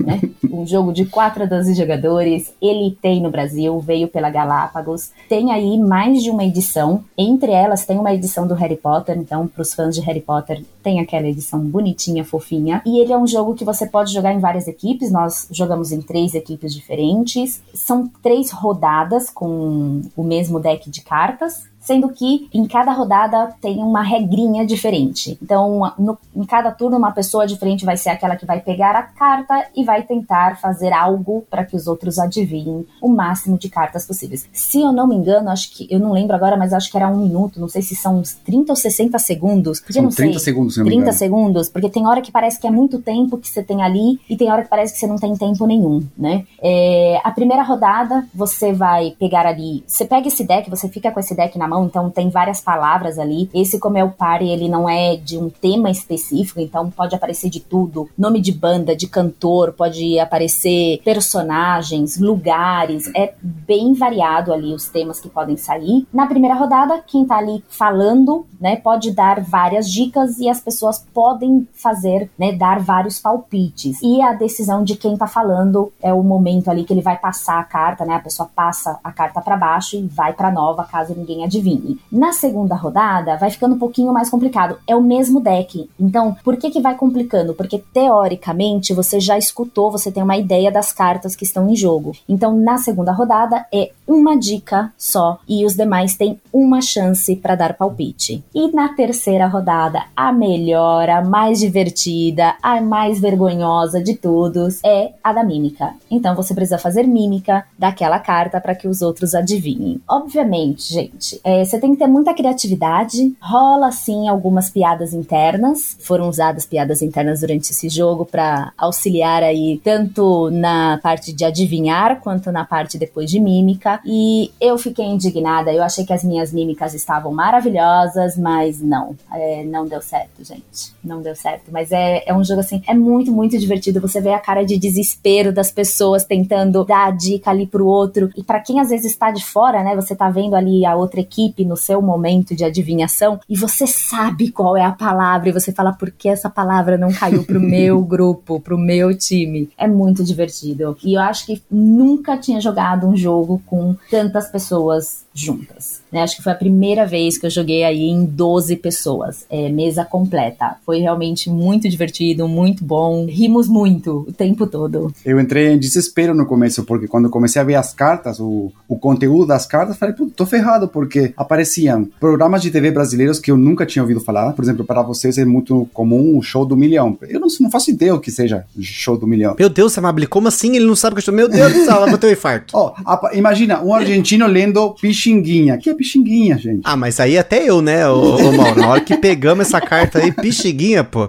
Né? Um jogo de 4 a 12 jogadores, ele tem no Brasil, veio pela Galápagos, tem aí mais de uma edição, entre elas tem uma edição do Harry Potter, então para os fãs de Harry Potter tem aquela edição bonitinha, fofinha, e ele é um jogo que você pode jogar em várias equipes, nós jogamos em três equipes diferentes, são três rodadas com o mesmo deck de cartas, sendo que em cada rodada tem uma regrinha diferente. Então, no, em cada turno, uma pessoa diferente vai ser aquela que vai pegar a carta e vai tentar fazer algo para que os outros adivinhem o máximo de cartas possíveis. Se eu não me engano, acho que eu não lembro agora, mas acho que era um minuto, não sei se são uns 30 ou 60 segundos. Porque São não sei. 30 segundos, se não me 30 engano. segundos, porque tem hora que parece que é muito tempo que você tem ali e tem hora que parece que você não tem tempo nenhum, né? É, a primeira rodada, você vai pegar ali, você pega esse deck, você fica com esse deck na mão, então tem várias palavras ali. Esse, como é o party, ele não é de um tema específico, então pode aparecer de tudo: nome de banda, de cantor, pode aparecer personagens, lugares, é bem variado ali os temas que podem sair. Na primeira rodada, quem tá ali falando, né, pode dar várias dicas e as pessoas podem fazer, né, dar vários palpites. E a decisão de quem tá falando é o momento ali que ele vai passar a carta, né? A pessoa passa a carta para baixo e vai para nova caso ninguém adivinhe. Na segunda rodada vai ficando um pouquinho mais complicado. É o mesmo deck. Então, por que que vai complicando? Porque teoricamente você já escutou, você tem uma ideia das cartas que estão em jogo. Então, na segunda rodada é uma dica só e os demais têm uma chance para dar palpite. E na terceira rodada, a melhor, a mais divertida, a mais vergonhosa de todos é a da mímica. Então você precisa fazer mímica daquela carta para que os outros adivinhem. Obviamente, gente, é, você tem que ter muita criatividade. Rola sim algumas piadas internas. Foram usadas piadas internas durante esse jogo para auxiliar aí tanto na parte de adivinhar quanto na parte depois de mímica. E eu fiquei indignada. Eu achei que as minhas mímicas estavam maravilhosas, mas não, é, não deu certo, gente. Não deu certo. Mas é, é um jogo assim, é muito, muito divertido. Você vê a cara de desespero das pessoas tentando dar a dica ali pro outro. E para quem às vezes está de fora, né? Você tá vendo ali a outra equipe no seu momento de adivinhação e você sabe qual é a palavra e você fala por que essa palavra não caiu pro meu grupo, pro meu time. É muito divertido. E eu acho que nunca tinha jogado um jogo com tantas pessoas juntas. Né? Acho que foi a primeira vez que eu joguei aí em 12 pessoas, é, mesa completa. Foi realmente muito divertido, muito bom. Rimos muito o tempo todo. Eu entrei em desespero no começo, porque quando comecei a ver as cartas, o, o conteúdo das cartas, falei, pô, tô ferrado, porque apareciam programas de TV brasileiros que eu nunca tinha ouvido falar. Por exemplo, para vocês é muito comum o show do milhão. Eu não, não faço ideia o que seja show do milhão. Meu Deus, Amable, como assim ele não sabe o que eu estou? Meu Deus do céu, ela vai ter um infarto. Apa- imagina um argentino lendo Pixinguinha. que é Pixinguinha, gente? Ah, mas aí até eu, né, ô, ô Mauro? Na hora que pegamos essa carta aí, pixiguinha, pô.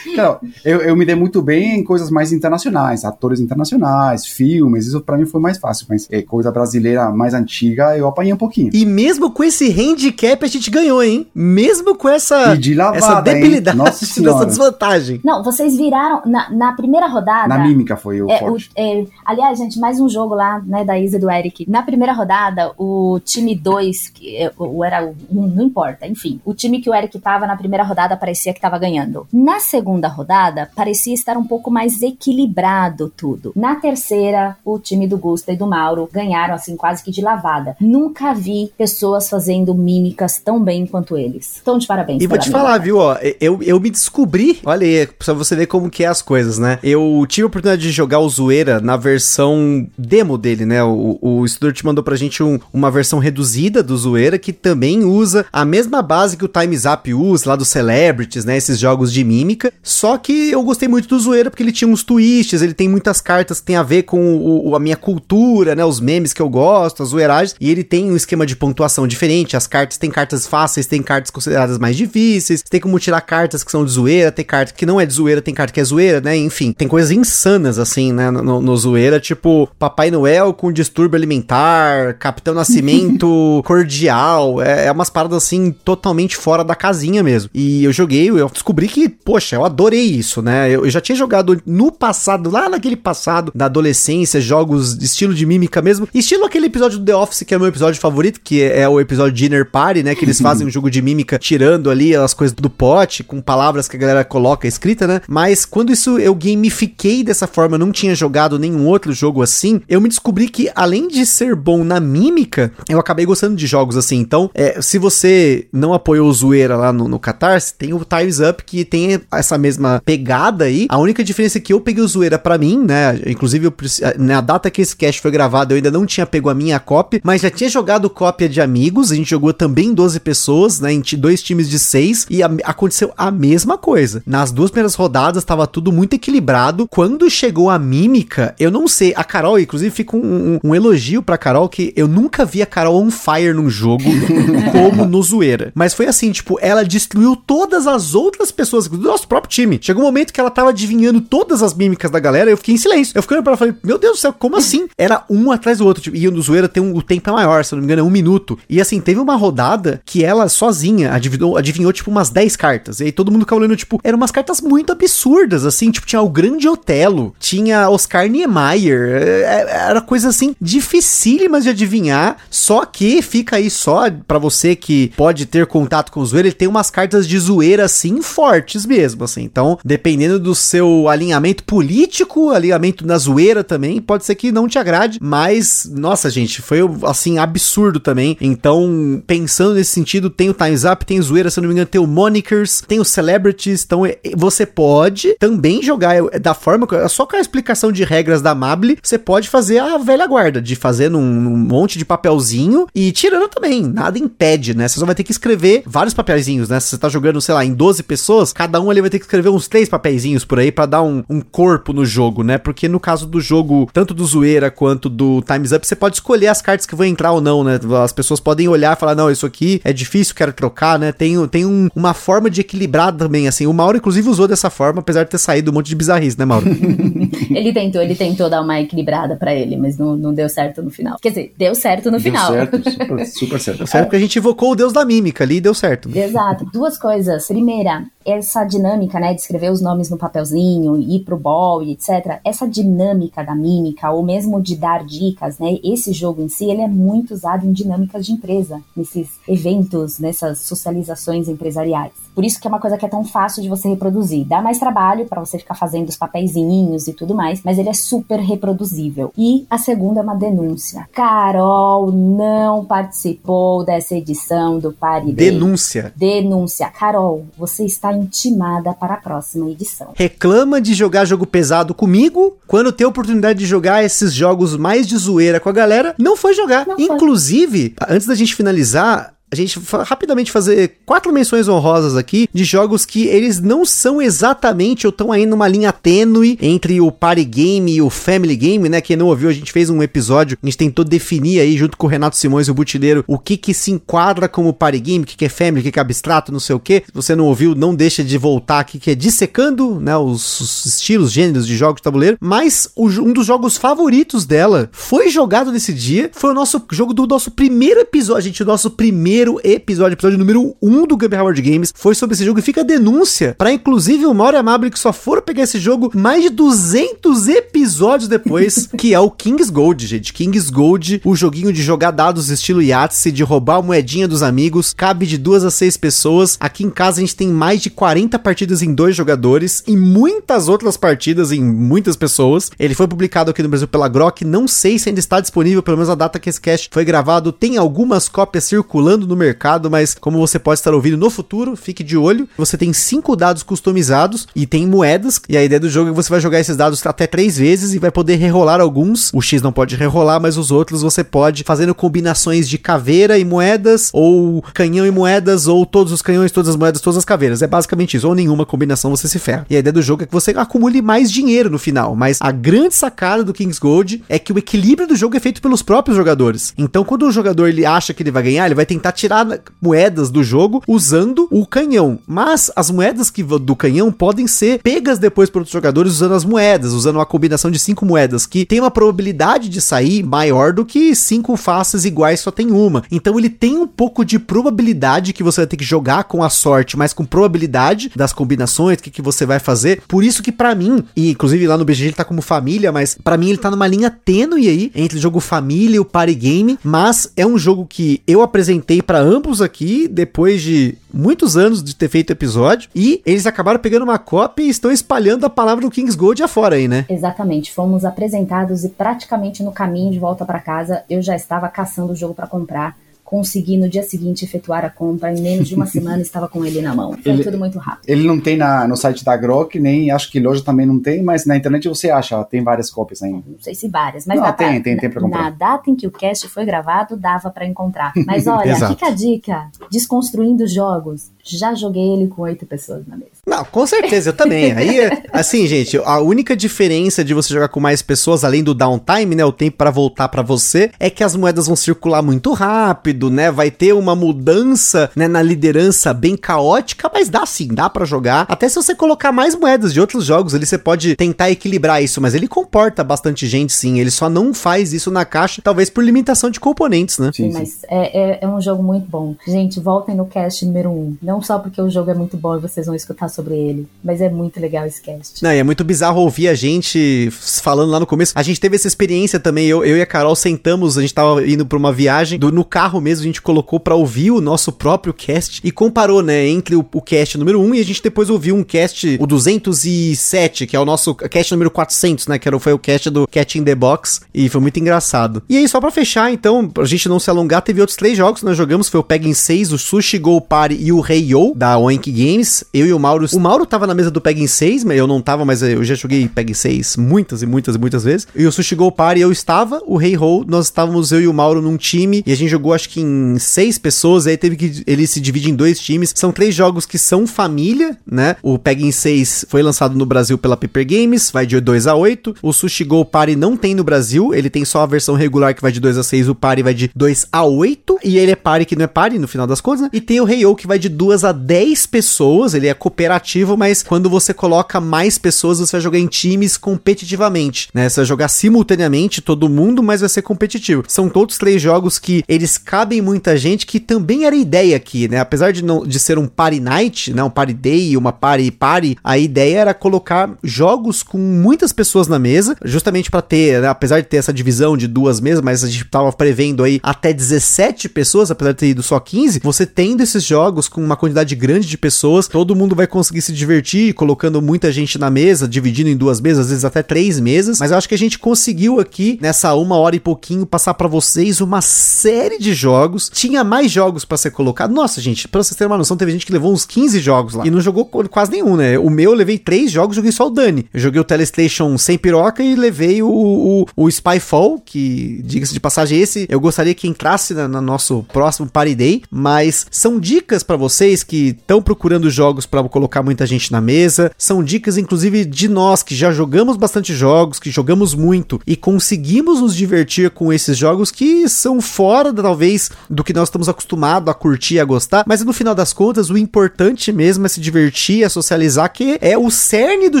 Claro, eu, eu me dei muito bem em coisas mais internacionais, atores internacionais, filmes, isso pra mim foi mais fácil, mas é, coisa brasileira mais antiga eu apanhei um pouquinho. E mesmo com esse handicap a gente ganhou, hein? Mesmo com essa, E de lavada, essa debilidade, Nossa essa Senhora. desvantagem. Não, vocês viraram na, na primeira rodada. Na mímica foi o É, o- forte. é, aliás, gente, mais um jogo lá, né, da Isa e do Eric. Na primeira rodada, o time 2, que é, o- era o um, não importa, enfim. O time que o Eric tava na primeira rodada parecia que tava ganhando. Na segunda rodada, parecia estar um pouco mais equilibrado tudo. Na terceira, o time do Gusta e do Mauro ganharam, assim, quase que de lavada. Nunca vi pessoas fazendo mímicas tão bem quanto eles. Então, de parabéns. E vou te falar, viu, ó, eu, eu me descobri, olha aí, pra você ver como que é as coisas, né? Eu tive a oportunidade de jogar o Zoeira na versão demo dele, né? O, o te mandou pra gente um, uma versão reduzida do Zoeira que também usa a mesma base que o Time's Up usa, lá dos Celebrities, né? Esses jogos de mímica. Só que eu gostei muito do Zoeira porque ele tinha uns twists, ele tem muitas cartas que tem a ver com o, a minha cultura, né? Os memes que eu gosto, as zoeiragens. E ele tem um esquema de pontuação diferente. As cartas tem cartas fáceis, tem cartas consideradas mais difíceis. Tem como tirar cartas que são de zoeira, tem carta que não é de zoeira, tem carta que é zoeira, né? Enfim, tem coisas insanas assim, né? No, no zoeira, tipo Papai Noel com distúrbio alimentar, Capitão Nascimento cordial. É, é umas paradas assim totalmente fora da casinha mesmo. E eu joguei, eu descobri que, poxa, eu adorei isso, né? Eu, eu já tinha jogado no passado, lá naquele passado da adolescência, jogos de estilo de mímica mesmo. Estilo aquele episódio do The Office, que é o meu episódio favorito, que é, é o episódio Dinner Party, né? Que eles fazem um jogo de mímica tirando ali as coisas do pote, com palavras que a galera coloca escrita, né? Mas quando isso eu gamifiquei dessa forma, eu não tinha jogado nenhum outro jogo assim, eu me descobri que além de ser bom na mímica, eu acabei gostando de jogos assim. Então, é, se você não apoiou o Zoeira lá no, no Catarse, tem o Times Up que tem essa mesma pegada aí. A única diferença é que eu peguei o Zoeira para mim, né? Inclusive, eu, na data que esse cast foi gravado, eu ainda não tinha pego a minha cópia, mas já tinha jogado cópia de amigos. A gente jogou também 12 pessoas, né? Em dois times de seis. E a, aconteceu a mesma coisa. Nas duas primeiras rodadas, tava tudo muito equilibrado. Quando chegou a mímica, eu não sei. A Carol, inclusive, fica um, um, um elogio pra Carol que eu nunca vi a Carol on fire num jogo como no Zoeira. Mas foi assim, tipo, ela destruiu todas as outras pessoas do nosso próprio time. Chegou um momento que ela tava adivinhando todas as mímicas da galera, eu fiquei em silêncio. Eu fiquei olhando pra ela e falei, meu Deus do céu, como assim? Era um atrás do outro. Tipo, e o do Zoeira tem um, o tempo é maior, se não me engano, é um minuto. E assim, teve uma rodada que ela sozinha adivinhou, adivinhou tipo, umas 10 cartas. E aí todo mundo ficava olhando, tipo, eram umas cartas muito absurdas, assim, tipo, tinha o Grande Otelo, tinha Oscar Niemeyer, é, é, era coisa assim, dificílimas de adivinhar, só que fica aí só para você que pode ter contato com o Zoeira, ele tem umas cartas de zoeira, assim, fortes mesmo, assim. Então, dependendo do seu alinhamento político, alinhamento na zoeira também, pode ser que não te agrade, mas, nossa, gente, foi, assim, absurdo também. Então, pensando nesse sentido, tem o Time's Up, tem o zoeira, se eu não me engano, tem o Monikers, tem os Celebrities, então é, você pode também jogar é, da forma, só com a explicação de regras da Mable, você pode fazer a velha guarda, de fazer num, num monte de papelzinho e tirando também, nada impede, né? Você só vai ter que escrever vários papelzinhos, né? Se você tá jogando, sei lá, em 12 pessoas, cada um ali vai ter que escrever uns três papeizinhos por aí para dar um, um corpo no jogo, né? Porque no caso do jogo, tanto do Zoeira quanto do Time's Up, você pode escolher as cartas que vão entrar ou não, né? As pessoas podem olhar e falar, não, isso aqui é difícil, quero trocar, né? Tem, tem um, uma forma de equilibrar também, assim. O Mauro, inclusive, usou dessa forma, apesar de ter saído um monte de bizarrice, né, Mauro? ele tentou, ele tentou dar uma equilibrada para ele, mas não, não deu certo no final. Quer dizer, deu certo no deu final. Certo, super, super certo. Certo porque a gente invocou o deus da mímica ali e deu certo. Exato. Duas coisas. Primeira, essa dinâmica, né, de escrever os nomes no papelzinho, ir pro ball e etc. Essa dinâmica da mímica, ou mesmo de dar dicas, né, esse jogo em si, ele é muito usado em dinâmicas de empresa, nesses eventos, nessas socializações empresariais. Por isso que é uma coisa que é tão fácil de você reproduzir. Dá mais trabalho para você ficar fazendo os papeizinhos e tudo mais, mas ele é super reproduzível. E a segunda é uma denúncia. Carol não participou dessa edição do Party Denúncia. Denúncia. Carol, você está intimada para a próxima edição. Reclama de jogar jogo pesado comigo, quando tem a oportunidade de jogar esses jogos mais de zoeira com a galera, não foi jogar. Não Inclusive, foi. antes da gente finalizar, a gente rapidamente fazer quatro menções honrosas aqui de jogos que eles não são exatamente ou estão aí numa linha tênue entre o party game e o family game, né? Quem não ouviu, a gente fez um episódio, a gente tentou definir aí junto com o Renato Simões e o Butileiro o que que se enquadra como party game, o que que é family, o que que é abstrato, não sei o que. Se você não ouviu, não deixa de voltar aqui que é dissecando, né, os, os estilos, gêneros de jogos de tabuleiro, mas o, um dos jogos favoritos dela foi jogado nesse dia, foi o nosso jogo do nosso primeiro episódio, gente, o nosso primeiro primeiro episódio, episódio número 1 um do Game Howard Games, foi sobre esse jogo e fica a denúncia para inclusive o Mauro e a Mabel que só foram pegar esse jogo mais de 200 episódios depois, que é o King's Gold, gente. King's Gold, o joguinho de jogar dados estilo Yahtzee, de roubar a moedinha dos amigos, cabe de duas a seis pessoas. Aqui em casa a gente tem mais de 40 partidas em dois jogadores e muitas outras partidas em muitas pessoas. Ele foi publicado aqui no Brasil pela Grok, não sei se ainda está disponível, pelo menos a data que esse cast foi gravado, tem algumas cópias circulando no mercado, mas como você pode estar ouvindo no futuro, fique de olho. Você tem cinco dados customizados e tem moedas. E a ideia do jogo é que você vai jogar esses dados até três vezes e vai poder rerolar alguns. O X não pode rerolar, mas os outros você pode fazendo combinações de caveira e moedas, ou canhão e moedas, ou todos os canhões, todas as moedas, todas as caveiras. É basicamente isso. Ou nenhuma combinação você se ferra. E a ideia do jogo é que você acumule mais dinheiro no final. Mas a grande sacada do King's Gold é que o equilíbrio do jogo é feito pelos próprios jogadores. Então, quando o jogador ele acha que ele vai ganhar, ele vai tentar tirar moedas do jogo usando o canhão. Mas as moedas que do canhão podem ser pegas depois por outros jogadores usando as moedas, usando uma combinação de cinco moedas, que tem uma probabilidade de sair maior do que cinco faces iguais só tem uma. Então ele tem um pouco de probabilidade que você vai ter que jogar com a sorte, mas com probabilidade das combinações, o que, que você vai fazer. Por isso que para mim, e inclusive lá no BG ele tá como família, mas para mim ele tá numa linha tênue aí entre o jogo família e o party game, mas é um jogo que eu apresentei para ambos aqui depois de muitos anos de ter feito episódio e eles acabaram pegando uma cópia e estão espalhando a palavra do Kings Gold afora aí, né? Exatamente. Fomos apresentados e praticamente no caminho de volta para casa eu já estava caçando o jogo para comprar consegui no dia seguinte efetuar a compra. Em menos de uma semana estava com ele na mão. Foi ele, tudo muito rápido. Ele não tem na, no site da Grok, nem acho que loja também não tem, mas na internet você acha, tem várias cópias ainda. Não sei se várias, mas não, tem, tem, tem pra comprar. Na data em que o cast foi gravado, dava para encontrar. Mas olha, fica a dica: desconstruindo jogos. Já joguei ele com oito pessoas na mesa. Não, com certeza, eu também. Aí, assim, gente, a única diferença de você jogar com mais pessoas, além do downtime, né, o tempo para voltar para você, é que as moedas vão circular muito rápido, né? Vai ter uma mudança, né, na liderança bem caótica, mas dá sim, dá para jogar. Até se você colocar mais moedas de outros jogos, ali você pode tentar equilibrar isso, mas ele comporta bastante gente, sim. Ele só não faz isso na caixa, talvez por limitação de componentes, né? Sim, sim. mas é, é, é, um jogo muito bom. Gente, voltem no cast número 1. Um. Não só porque o jogo é muito bom e vocês vão escutar sobre ele. Mas é muito legal esse cast. Não, e é muito bizarro ouvir a gente falando lá no começo. A gente teve essa experiência também. Eu, eu e a Carol sentamos, a gente tava indo pra uma viagem. Do, no carro mesmo, a gente colocou pra ouvir o nosso próprio cast e comparou, né, entre o, o cast número 1 e a gente depois ouviu um cast, o 207, que é o nosso cast número 400, né, que era, foi o cast do Cat in the Box. E foi muito engraçado. E aí, só pra fechar, então, pra gente não se alongar, teve outros três jogos que nós jogamos. Foi o Peg 6, o Sushi Go Party e o hey da Oink Games. Eu e o Mauro. O Mauro tava na mesa do Peg 6, mas eu não tava, mas eu já joguei Peg 6 muitas e muitas e muitas vezes. E o Sushi Go Party eu estava, o Rei hey Ho, nós estávamos eu e o Mauro num time e a gente jogou acho que em seis pessoas, aí teve que ele se divide em dois times. São três jogos que são família, né? O Peg 6 foi lançado no Brasil pela Paper Games, vai de 2 a 8. O Sushi Go Party não tem no Brasil, ele tem só a versão regular que vai de 2 a 6, o Party vai de 2 a 8 e ele é Party que não é Party no final das contas, né? E tem o Rei hey Ho que vai de 2 a 10 pessoas, ele é cooperativo, mas quando você coloca mais pessoas, você vai jogar em times competitivamente, né? Você vai jogar simultaneamente todo mundo, mas vai ser competitivo. São todos três jogos que eles cabem muita gente, que também era ideia aqui, né? Apesar de não de ser um party night, né? Um party day, uma party party, a ideia era colocar jogos com muitas pessoas na mesa, justamente para ter, né? apesar de ter essa divisão de duas mesas, mas a gente tava prevendo aí até 17 pessoas, apesar de ter ido só 15, você tendo esses jogos com uma quantidade grande de pessoas, todo mundo vai se divertir, colocando muita gente na mesa, dividindo em duas mesas, às vezes até três mesas. Mas eu acho que a gente conseguiu aqui, nessa uma hora e pouquinho, passar para vocês uma série de jogos. Tinha mais jogos para ser colocado. Nossa, gente, pra vocês terem uma noção, teve gente que levou uns 15 jogos lá. E não jogou quase nenhum, né? O meu eu levei três jogos, joguei só o Dani. Eu joguei o Telestation sem piroca e levei o, o, o Spyfall, que, diga-se de passagem, esse eu gostaria que entrasse no nosso próximo Party Day. Mas são dicas para vocês que estão procurando jogos para colocar muita gente na mesa. São dicas, inclusive, de nós que já jogamos bastante jogos, que jogamos muito e conseguimos nos divertir com esses jogos que são fora, talvez, do que nós estamos acostumados a curtir, a gostar. Mas no final das contas, o importante mesmo é se divertir, é socializar, que é o cerne do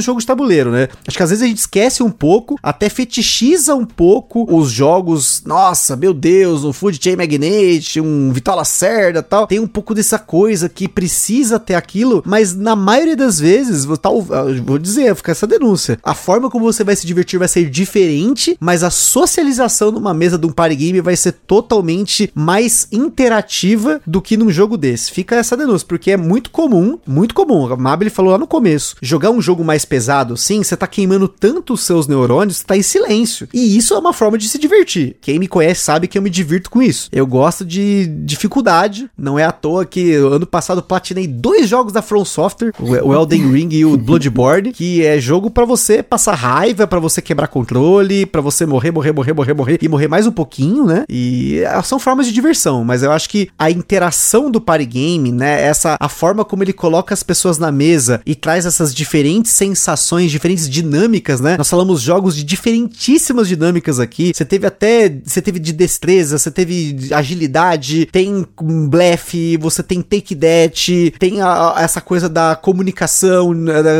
jogo de tabuleiro, né? Acho que às vezes a gente esquece um pouco, até fetichiza um pouco os jogos. Nossa, meu Deus, um Food Chain Magnate, um Vitola Cerda tal. Tem um pouco dessa coisa que precisa ter aquilo, mas na maioria das vezes, vou, tal, vou dizer, ficar essa denúncia. A forma como você vai se divertir vai ser diferente, mas a socialização numa mesa de um party game vai ser totalmente mais interativa do que num jogo desse. Fica essa denúncia, porque é muito comum, muito comum. A Mabel falou lá no começo. Jogar um jogo mais pesado, sim, você tá queimando tanto os seus neurônios, tá em silêncio. E isso é uma forma de se divertir. Quem me conhece sabe que eu me divirto com isso. Eu gosto de dificuldade. Não é à toa que ano passado platinei dois jogos da From Software, o Elden Ring e o Bloodborne, que é jogo para você passar raiva, para você quebrar controle, para você morrer, morrer, morrer, morrer, morrer e morrer mais um pouquinho, né? E é, são formas de diversão, mas eu acho que a interação do party game, né, essa a forma como ele coloca as pessoas na mesa e traz essas diferentes sensações, diferentes dinâmicas, né? Nós falamos jogos de diferentíssimas dinâmicas aqui. Você teve até, você teve de destreza, você teve agilidade, tem blefe, você tem take that, tem a, a, essa coisa da comunicação,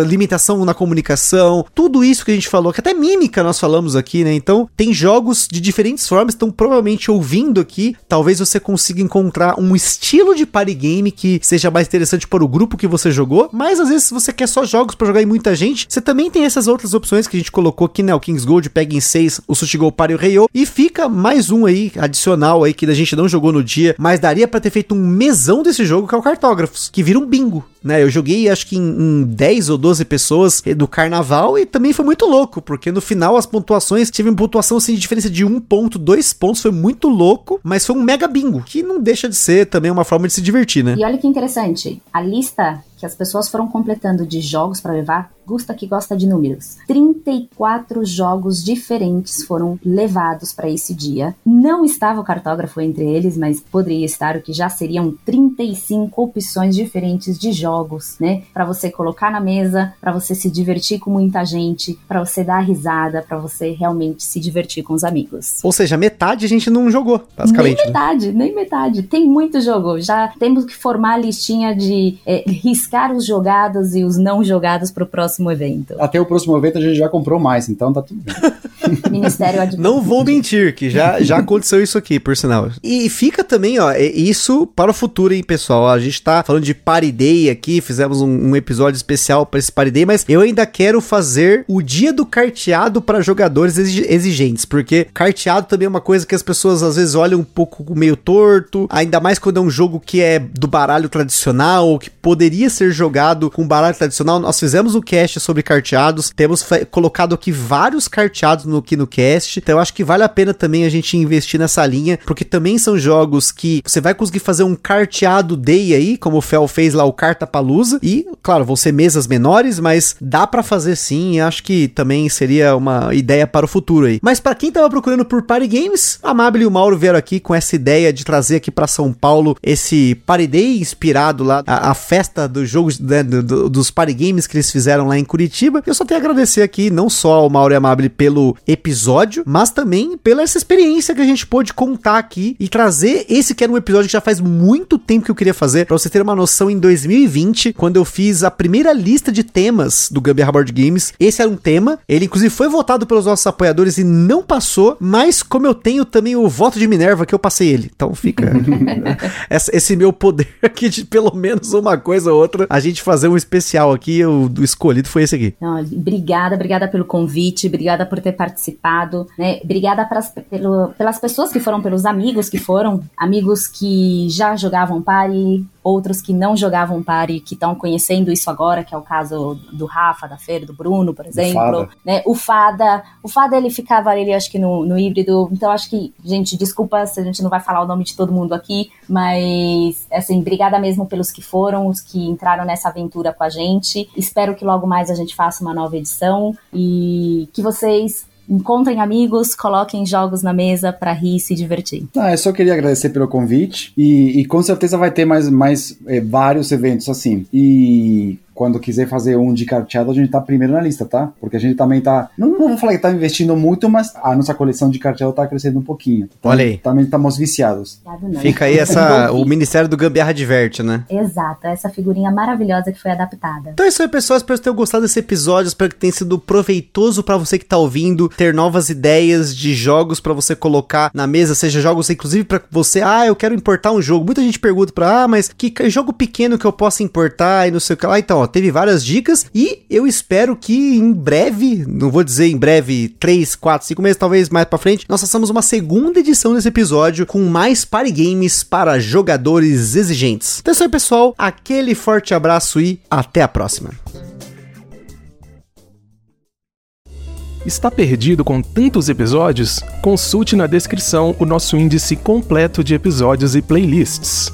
limitação na comunicação, tudo isso que a gente falou, que até mímica nós falamos aqui, né? Então, tem jogos de diferentes formas, então provavelmente ouvindo aqui, talvez você consiga encontrar um estilo de party game que seja mais interessante para o grupo que você jogou, mas às vezes se você quer só jogos para jogar em muita gente, você também tem essas outras opções que a gente colocou aqui, né? O Kings Gold, Pega em 6, o Sushi Go Party o Reio, e fica mais um aí, adicional aí, que a gente não jogou no dia, mas daria para ter feito um mesão desse jogo, que é o Cartógrafos, que vira um bingo né? Eu joguei acho que em, em 10 ou 12 pessoas do carnaval e também foi muito louco, porque no final as pontuações tive uma pontuação assim de diferença de um ponto, dois pontos, foi muito louco, mas foi um mega bingo, que não deixa de ser também uma forma de se divertir, né? E olha que interessante, a lista que as pessoas foram completando de jogos para levar, Gusta que gosta de números. 34 jogos diferentes foram levados para esse dia. Não estava o cartógrafo entre eles, mas poderia estar, o que já seriam 35 opções diferentes de jogos, né? Para você colocar na mesa, para você se divertir com muita gente, para você dar risada, para você realmente se divertir com os amigos. Ou seja, metade a gente não jogou, basicamente. Nem né? metade, né? nem metade. Tem muito jogo. Já temos que formar a listinha de é, arriscar os jogados e os não jogados para o próximo evento. Até o próximo evento a gente já comprou mais, então tá tudo bem. Ministério Não vou mentir, que já, já aconteceu isso aqui, por sinal. E fica também, ó, isso para o futuro, hein, pessoal. A gente tá falando de Party Day aqui, fizemos um, um episódio especial para esse Party Day, mas eu ainda quero fazer o dia do carteado para jogadores exigentes, porque carteado também é uma coisa que as pessoas às vezes olham um pouco meio torto, ainda mais quando é um jogo que é do baralho tradicional, ou que poderia ser jogado com baralho tradicional. Nós fizemos um cast sobre carteados, temos colocado aqui vários carteados no, aqui no cast, então acho que vale a pena também a gente investir nessa linha, porque também são jogos que você vai conseguir fazer um carteado day aí, como o Fel fez lá o Carta Palusa, e claro, vão ser mesas menores, mas dá para fazer sim, e acho que também seria uma ideia para o futuro aí. Mas para quem tava procurando por Party Games, a Mabel e o Mauro vieram aqui com essa ideia de trazer aqui para São Paulo esse Party Day inspirado lá, a, a festa dos jogos né, do, dos party games que eles fizeram lá em Curitiba. Eu só tenho a agradecer aqui, não só ao Mauro e Amable pelo episódio, mas também pela essa experiência que a gente pôde contar aqui e trazer esse que era um episódio que já faz muito tempo que eu queria fazer. Pra você ter uma noção, em 2020, quando eu fiz a primeira lista de temas do Gambiarra Board Games, esse era um tema. Ele, inclusive, foi votado pelos nossos apoiadores e não passou, mas como eu tenho também o voto de Minerva, que eu passei ele. Então fica esse meu poder aqui de pelo menos uma coisa ou outra, a gente fazer um especial aqui, o do escolhido foi esse aqui. Não, obrigada, obrigada pelo convite, obrigada por ter participado, né? Obrigada pras, pelo, pelas pessoas que foram, pelos amigos que foram, amigos que já jogavam Pari, outros que não jogavam Pari, que estão conhecendo isso agora, que é o caso do Rafa, da Fer, do Bruno, por exemplo. O Fada. Né? O Fada, o Fada ele ficava ali, acho que no, no híbrido, então acho que, gente, desculpa se a gente não vai falar o nome de todo mundo aqui, mas, assim, obrigada mesmo pelos que foram, os que entraram nessa aventura com a gente. Espero que logo mais a gente faça uma nova edição e que vocês encontrem amigos, coloquem jogos na mesa para rir e se divertir. Ah, eu só queria agradecer pelo convite e, e com certeza vai ter mais, mais é, vários eventos assim. E quando quiser fazer um de carteado, a gente tá primeiro na lista, tá? Porque a gente também tá. Não, não vou falar que tá investindo muito, mas a nossa coleção de carteado tá crescendo um pouquinho. Então, Olha aí. Também estamos viciados. Fica aí essa. o Ministério do Gambiarra diverte, né? Exato, essa figurinha maravilhosa que foi adaptada. Então é isso aí, pessoal. Espero que tenham gostado desse episódio. Espero que tenha sido proveitoso para você que tá ouvindo, ter novas ideias de jogos para você colocar na mesa, seja jogos, inclusive, para você, ah, eu quero importar um jogo. Muita gente pergunta pra, ah, mas que jogo pequeno que eu posso importar e não sei o que lá. Então, ó, teve várias dicas e eu espero que em breve, não vou dizer em breve, 3, 4, 5 meses, talvez mais pra frente, nós façamos uma segunda edição desse episódio com mais party games para jogadores exigentes. Então é isso aí, pessoal. Aquele forte abraço e até a próxima. Está perdido com tantos episódios? Consulte na descrição o nosso índice completo de episódios e playlists.